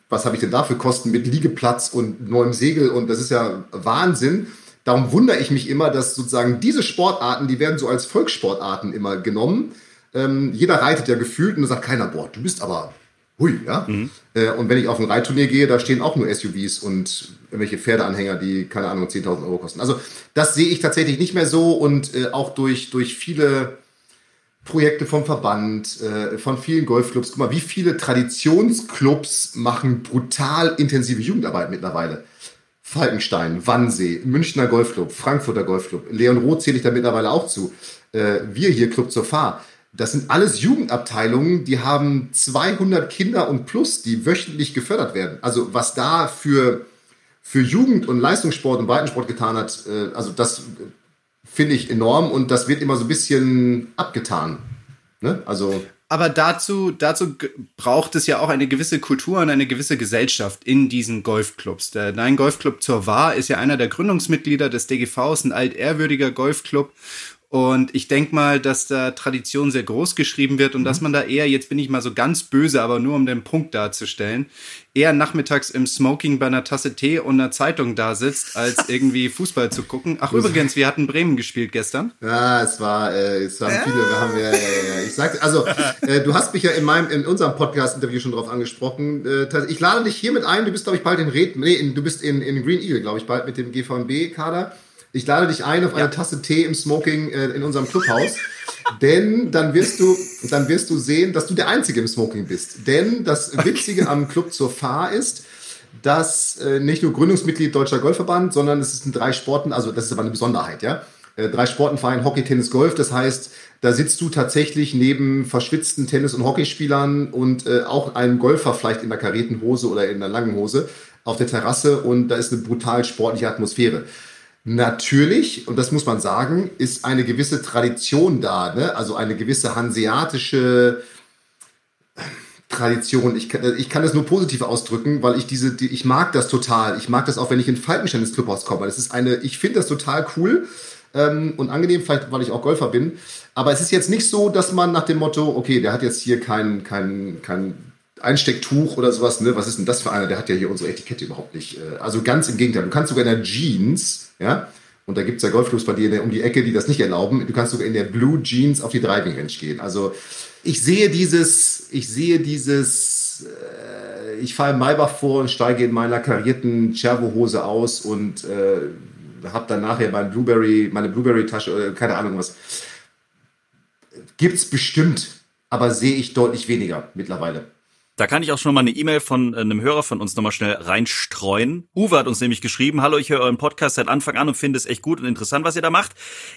was habe ich denn da für Kosten mit Liegeplatz und neuem Segel und das ist ja Wahnsinn. Darum wundere ich mich immer, dass sozusagen diese Sportarten, die werden so als Volkssportarten immer genommen. Ähm, jeder reitet ja gefühlt und da sagt keiner, boah, du bist aber hui, ja. Mhm. Äh, und wenn ich auf ein Reitturnier gehe, da stehen auch nur SUVs und irgendwelche Pferdeanhänger, die, keine Ahnung, 10.000 Euro kosten. Also das sehe ich tatsächlich nicht mehr so und äh, auch durch, durch viele Projekte vom Verband, äh, von vielen Golfclubs. Guck mal, wie viele Traditionsclubs machen brutal intensive Jugendarbeit mittlerweile. Falkenstein, Wannsee, Münchner Golfclub, Frankfurter Golfclub, Leon Roth zähle ich da mittlerweile auch zu. Wir hier, Club zur Fahr. Das sind alles Jugendabteilungen, die haben 200 Kinder und plus, die wöchentlich gefördert werden. Also was da für, für Jugend und Leistungssport und Breitensport getan hat, äh, also das finde ich enorm und das wird immer so ein bisschen abgetan. Ne? Also aber dazu, dazu braucht es ja auch eine gewisse Kultur und eine gewisse Gesellschaft in diesen Golfclubs. Der Nein Golfclub zur Wahr ist ja einer der Gründungsmitglieder des DGV, ist ein altehrwürdiger Golfclub und ich denke mal, dass da Tradition sehr groß geschrieben wird und mhm. dass man da eher, jetzt bin ich mal so ganz böse, aber nur um den Punkt darzustellen, eher nachmittags im Smoking bei einer Tasse Tee und einer Zeitung da sitzt, als irgendwie Fußball zu gucken. Ach übrigens, wir hatten Bremen gespielt gestern. Ja, es war, äh, es waren viele, wir haben ja, ja, ja, ich sagte, also äh, du hast mich ja in meinem, in unserem Podcast-Interview schon drauf angesprochen. Äh, ich lade dich hiermit ein, du bist, glaube ich, bald in Red, nee, in, du bist in, in Green Eagle, glaube ich, bald mit dem GVB-Kader. Ich lade dich ein auf ja. eine Tasse Tee im Smoking äh, in unserem Clubhaus. denn dann wirst du, dann wirst du sehen, dass du der Einzige im Smoking bist. Denn das Witzige am Club zur Fahr ist, dass äh, nicht nur Gründungsmitglied Deutscher Golfverband, sondern es sind drei Sporten, also das ist aber eine Besonderheit, ja. Äh, drei Sportenverein, Hockey, Tennis, Golf. Das heißt, da sitzt du tatsächlich neben verschwitzten Tennis- und Hockeyspielern und äh, auch einem Golfer vielleicht in der Karetenhose oder in der langen Hose auf der Terrasse und da ist eine brutal sportliche Atmosphäre. Natürlich, und das muss man sagen, ist eine gewisse Tradition da, ne? also eine gewisse hanseatische Tradition. Ich kann, ich kann das nur positiv ausdrücken, weil ich diese, die, ich mag das total. Ich mag das auch, wenn ich in Falkenstein ins Clubhaus komme. Das ist eine, ich finde das total cool ähm, und angenehm, vielleicht weil ich auch Golfer bin. Aber es ist jetzt nicht so, dass man nach dem Motto, okay, der hat jetzt hier kein, kein, kein Einstecktuch oder sowas, ne? Was ist denn das für einer? Der hat ja hier unsere Etikette überhaupt nicht. Äh, also ganz im Gegenteil. Du kannst sogar in der Jeans, ja, und da gibt's ja Golfclubs bei dir um die Ecke, die das nicht erlauben. Du kannst sogar in der Blue Jeans auf die Driving Range gehen. Also ich sehe dieses, ich sehe dieses, äh, ich fahre Maybach vor und steige in meiner karierten Chervo-Hose aus und äh, habe dann nachher mein Blueberry, meine Blueberry-Tasche oder keine Ahnung was. Gibt's bestimmt, aber sehe ich deutlich weniger mittlerweile. Da kann ich auch schon mal eine E-Mail von äh, einem Hörer von uns nochmal schnell reinstreuen. Uwe hat uns nämlich geschrieben, hallo, ich höre euren Podcast seit Anfang an und finde es echt gut und interessant, was ihr da macht.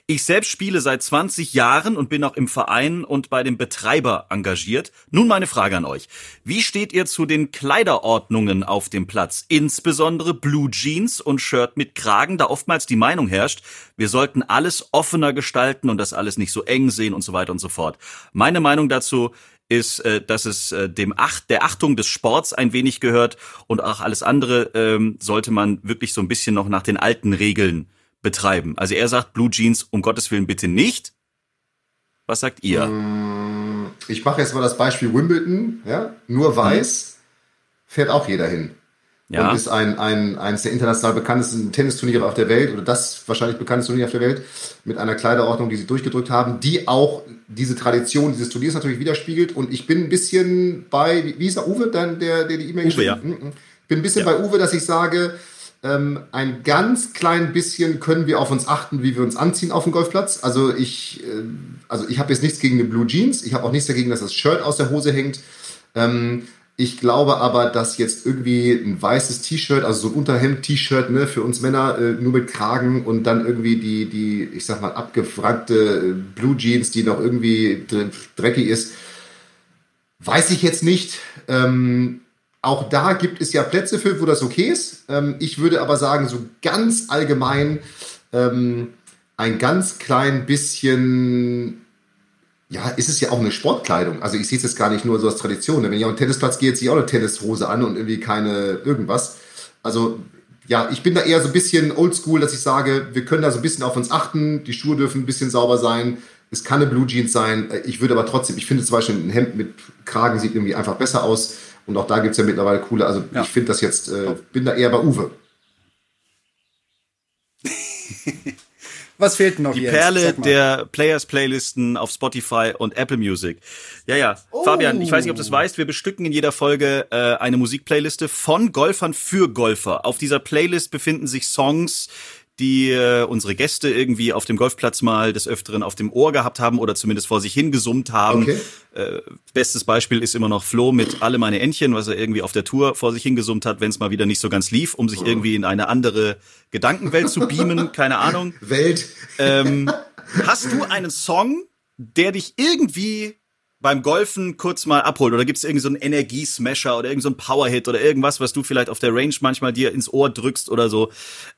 Ich selbst spiele seit 20 Jahren und bin auch im Verein und bei dem Betreiber engagiert. Nun meine Frage an euch. Wie steht ihr zu den Kleiderordnungen auf dem Platz? Insbesondere Blue Jeans und Shirt mit Kragen, da oftmals die Meinung herrscht, wir sollten alles offener gestalten und das alles nicht so eng sehen und so weiter und so fort. Meine Meinung dazu, ist, äh, dass es äh, dem Acht, der Achtung des Sports ein wenig gehört und auch alles andere ähm, sollte man wirklich so ein bisschen noch nach den alten Regeln betreiben. Also er sagt Blue Jeans um Gottes Willen bitte nicht. Was sagt ihr? Mm, ich mache jetzt mal das Beispiel Wimbledon, ja, nur weiß, fährt auch jeder hin ja. und ist ein, ein, eines der international bekanntesten Tennisturniere auf der Welt oder das wahrscheinlich bekannteste Turnier auf der Welt mit einer Kleiderordnung, die sie durchgedrückt haben, die auch diese Tradition dieses Turniers natürlich widerspiegelt. Und ich bin ein bisschen bei, wie ist der Uwe, dann, der, der die E-Mail geschrieben hat? Ja. Mhm, mhm. bin ein bisschen ja. bei Uwe, dass ich sage, Ähm, ein ganz klein bisschen können wir auf uns achten, wie wir uns anziehen auf dem Golfplatz. Also ich, äh, also ich habe jetzt nichts gegen eine Blue Jeans. Ich habe auch nichts dagegen, dass das Shirt aus der Hose hängt. Ähm, ich glaube aber, dass jetzt irgendwie ein weißes T-Shirt, also so ein Unterhemd-T-Shirt ne, für uns Männer, äh, nur mit Kragen und dann irgendwie die, die ich sag mal, abgefragte äh, Blue Jeans, die noch irgendwie dreckig ist, weiß ich jetzt nicht. Ähm, auch da gibt es ja Plätze für, wo das okay ist. Ähm, ich würde aber sagen, so ganz allgemein ähm, ein ganz klein bisschen, ja, ist es ja auch eine Sportkleidung. Also ich sehe es jetzt gar nicht nur so als Tradition. Wenn ich auf den Tennisplatz gehe, ziehe ich auch eine Tennishose an und irgendwie keine irgendwas. Also ja, ich bin da eher so ein bisschen oldschool, dass ich sage, wir können da so ein bisschen auf uns achten. Die Schuhe dürfen ein bisschen sauber sein. Es kann eine Blue Jeans sein. Ich würde aber trotzdem, ich finde zum Beispiel ein Hemd mit Kragen sieht irgendwie einfach besser aus. Und auch da gibt es ja mittlerweile coole, also ja. ich finde das jetzt, äh, bin da eher bei Uwe. Was fehlt noch Die jetzt? Perle der Players-Playlisten auf Spotify und Apple Music. Ja, ja. Oh. Fabian, ich weiß nicht, ob du das weißt, wir bestücken in jeder Folge äh, eine Musikplayliste von Golfern für Golfer. Auf dieser Playlist befinden sich Songs, die äh, unsere Gäste irgendwie auf dem Golfplatz mal des Öfteren auf dem Ohr gehabt haben oder zumindest vor sich hingesummt haben. Okay. Äh, bestes Beispiel ist immer noch Flo mit Alle meine Entchen, was er irgendwie auf der Tour vor sich hingesummt hat, wenn es mal wieder nicht so ganz lief, um sich irgendwie in eine andere Gedankenwelt zu beamen, keine Ahnung. Welt. Ähm, hast du einen Song, der dich irgendwie beim Golfen kurz mal abholt? Oder gibt es irgendeinen so Energiesmasher oder irgendeinen so Powerhit oder irgendwas, was du vielleicht auf der Range manchmal dir ins Ohr drückst oder so?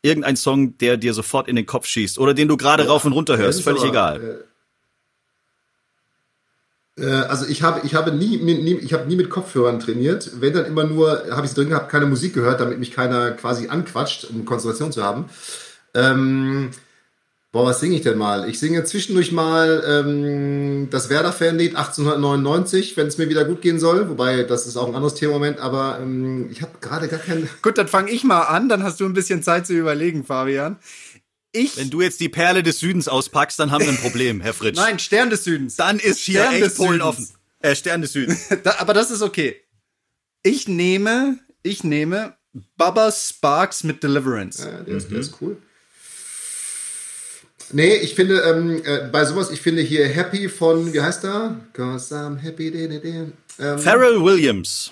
Irgendein Song, der dir sofort in den Kopf schießt oder den du gerade ja, rauf und runter hörst, völlig aber, egal. Äh, äh, also ich habe ich habe nie, nie ich habe nie mit Kopfhörern trainiert. Wenn dann immer nur habe ich drin gehabt, keine Musik gehört, damit mich keiner quasi anquatscht, um Konzentration zu haben. Ähm, Boah, was singe ich denn mal? Ich singe zwischendurch mal ähm, das Werder-Fanlied 1899, wenn es mir wieder gut gehen soll. Wobei, das ist auch ein anderes Thema im Moment, aber ähm, ich habe gerade gar keinen. Gut, dann fange ich mal an, dann hast du ein bisschen Zeit zu überlegen, Fabian. Ich Wenn du jetzt die Perle des Südens auspackst, dann haben wir ein Problem, Herr Fritsch. Nein, Stern des Südens. Dann ist hier Stern echt Polen offen. Äh, Stern des Südens. da, aber das ist okay. Ich nehme, ich nehme Baba Sparks mit Deliverance. Ja, der, ist, mhm. der ist cool. Nee, ich finde, ähm, äh, bei sowas, ich finde hier Happy von, wie heißt er? Cause I'm happy. Ähm, Pharrell Williams.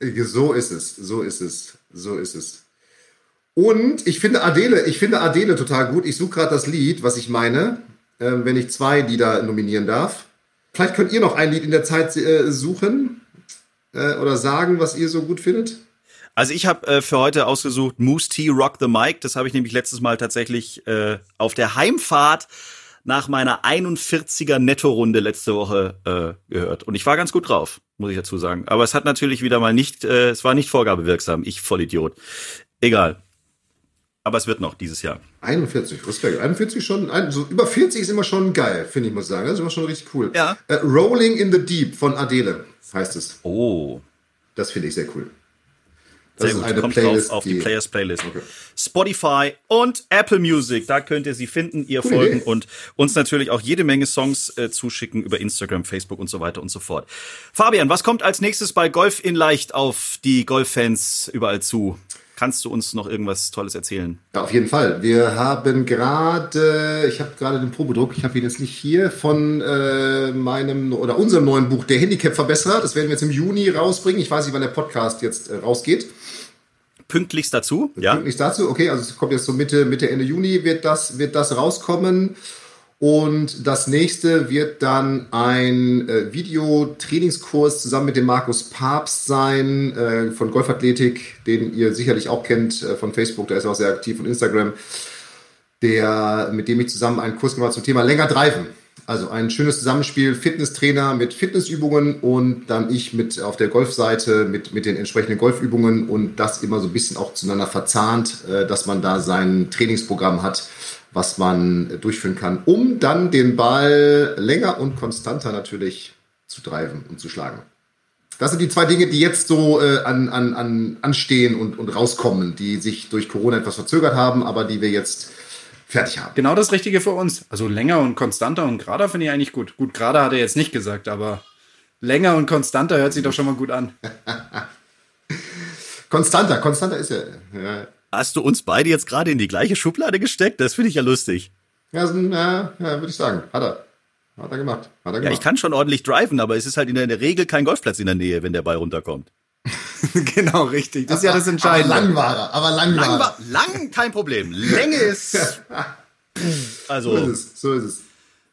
Äh, so ist es, so ist es, so ist es. Und ich finde Adele, ich finde Adele total gut. Ich suche gerade das Lied, was ich meine, äh, wenn ich zwei Lieder nominieren darf. Vielleicht könnt ihr noch ein Lied in der Zeit äh, suchen äh, oder sagen, was ihr so gut findet. Also ich habe äh, für heute ausgesucht Moose T Rock the Mic. Das habe ich nämlich letztes Mal tatsächlich äh, auf der Heimfahrt nach meiner 41er Netto-Runde letzte Woche äh, gehört. Und ich war ganz gut drauf, muss ich dazu sagen. Aber es hat natürlich wieder mal nicht, äh, es war nicht vorgabewirksam. Ich Vollidiot. Egal. Aber es wird noch dieses Jahr. 41, Respekt. 41 schon, ein, so über 40 ist immer schon geil, finde ich, muss sagen. Das ist immer schon richtig cool. Ja. Äh, Rolling in the Deep von Adele heißt es. Oh. Das finde ich sehr cool. Das Sehr gut, kommt Playlist, drauf auf die, die Players Playlist. Okay. Spotify und Apple Music, da könnt ihr sie finden, ihr Coole folgen Idee. und uns natürlich auch jede Menge Songs äh, zuschicken über Instagram, Facebook und so weiter und so fort. Fabian, was kommt als nächstes bei Golf in Leicht auf die Golffans überall zu? Kannst du uns noch irgendwas Tolles erzählen? Ja, auf jeden Fall. Wir haben gerade, ich habe gerade den Probedruck, ich habe ihn jetzt nicht hier, von äh, meinem oder unserem neuen Buch, Der Handicap-Verbesserer. Das werden wir jetzt im Juni rausbringen. Ich weiß nicht, wann der Podcast jetzt äh, rausgeht. Pünktlichst dazu, ja. Pünktlichst dazu, okay, also es kommt jetzt so Mitte, Mitte, Ende Juni wird das, wird das rauskommen. Und das nächste wird dann ein äh, Videotrainingskurs zusammen mit dem Markus Papst sein äh, von Golfathletik, den ihr sicherlich auch kennt äh, von Facebook, der ist auch sehr aktiv und Instagram, der, mit dem ich zusammen einen Kurs gemacht zum Thema länger driven. Also ein schönes Zusammenspiel, Fitnesstrainer mit Fitnessübungen und dann ich mit auf der Golfseite mit, mit den entsprechenden Golfübungen und das immer so ein bisschen auch zueinander verzahnt, äh, dass man da sein Trainingsprogramm hat, was man durchführen kann, um dann den Ball länger und konstanter natürlich zu treiben und zu schlagen. Das sind die zwei Dinge, die jetzt so äh, an, an, an, anstehen und, und rauskommen, die sich durch Corona etwas verzögert haben, aber die wir jetzt fertig haben. Genau das Richtige für uns. Also länger und konstanter und gerader finde ich eigentlich gut. Gut, gerader hat er jetzt nicht gesagt, aber länger und konstanter hört sich doch schon mal gut an. konstanter, konstanter ist er. Ja. Hast du uns beide jetzt gerade in die gleiche Schublade gesteckt? Das finde ich ja lustig. Ja, so, ja, ja würde ich sagen. Hat er. Hat er gemacht. Hat er gemacht. Ja, ich kann schon ordentlich driven, aber es ist halt in der Regel kein Golfplatz in der Nähe, wenn der Ball runterkommt. genau, richtig. Das ist ja das Entscheidende. Aber lang war er. Aber lang, lang war er. Lang kein Problem. Länge ist. Also. So ist es. So ist es.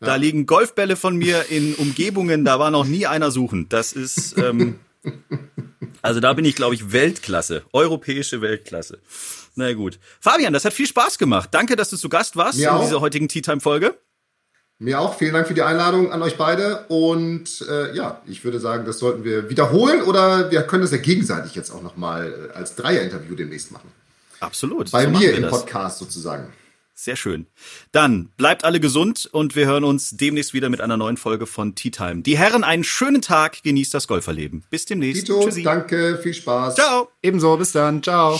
Ja. Da liegen Golfbälle von mir in Umgebungen, da war noch nie einer suchen. Das ist. Ähm, also da bin ich, glaube ich, Weltklasse. Europäische Weltklasse. Na gut. Fabian, das hat viel Spaß gemacht. Danke, dass du zu Gast warst Mir in auch. dieser heutigen Tea Time Folge. Mir auch. Vielen Dank für die Einladung an euch beide. Und äh, ja, ich würde sagen, das sollten wir wiederholen oder wir können das ja gegenseitig jetzt auch nochmal äh, als Dreier-Interview demnächst machen. Absolut. Bei so mir im Podcast sozusagen. Sehr schön. Dann bleibt alle gesund und wir hören uns demnächst wieder mit einer neuen Folge von Tea Time. Die Herren, einen schönen Tag, genießt das Golferleben. Bis demnächst. Tito, Tschüssi. danke, viel Spaß. Ciao. Ebenso, bis dann. Ciao.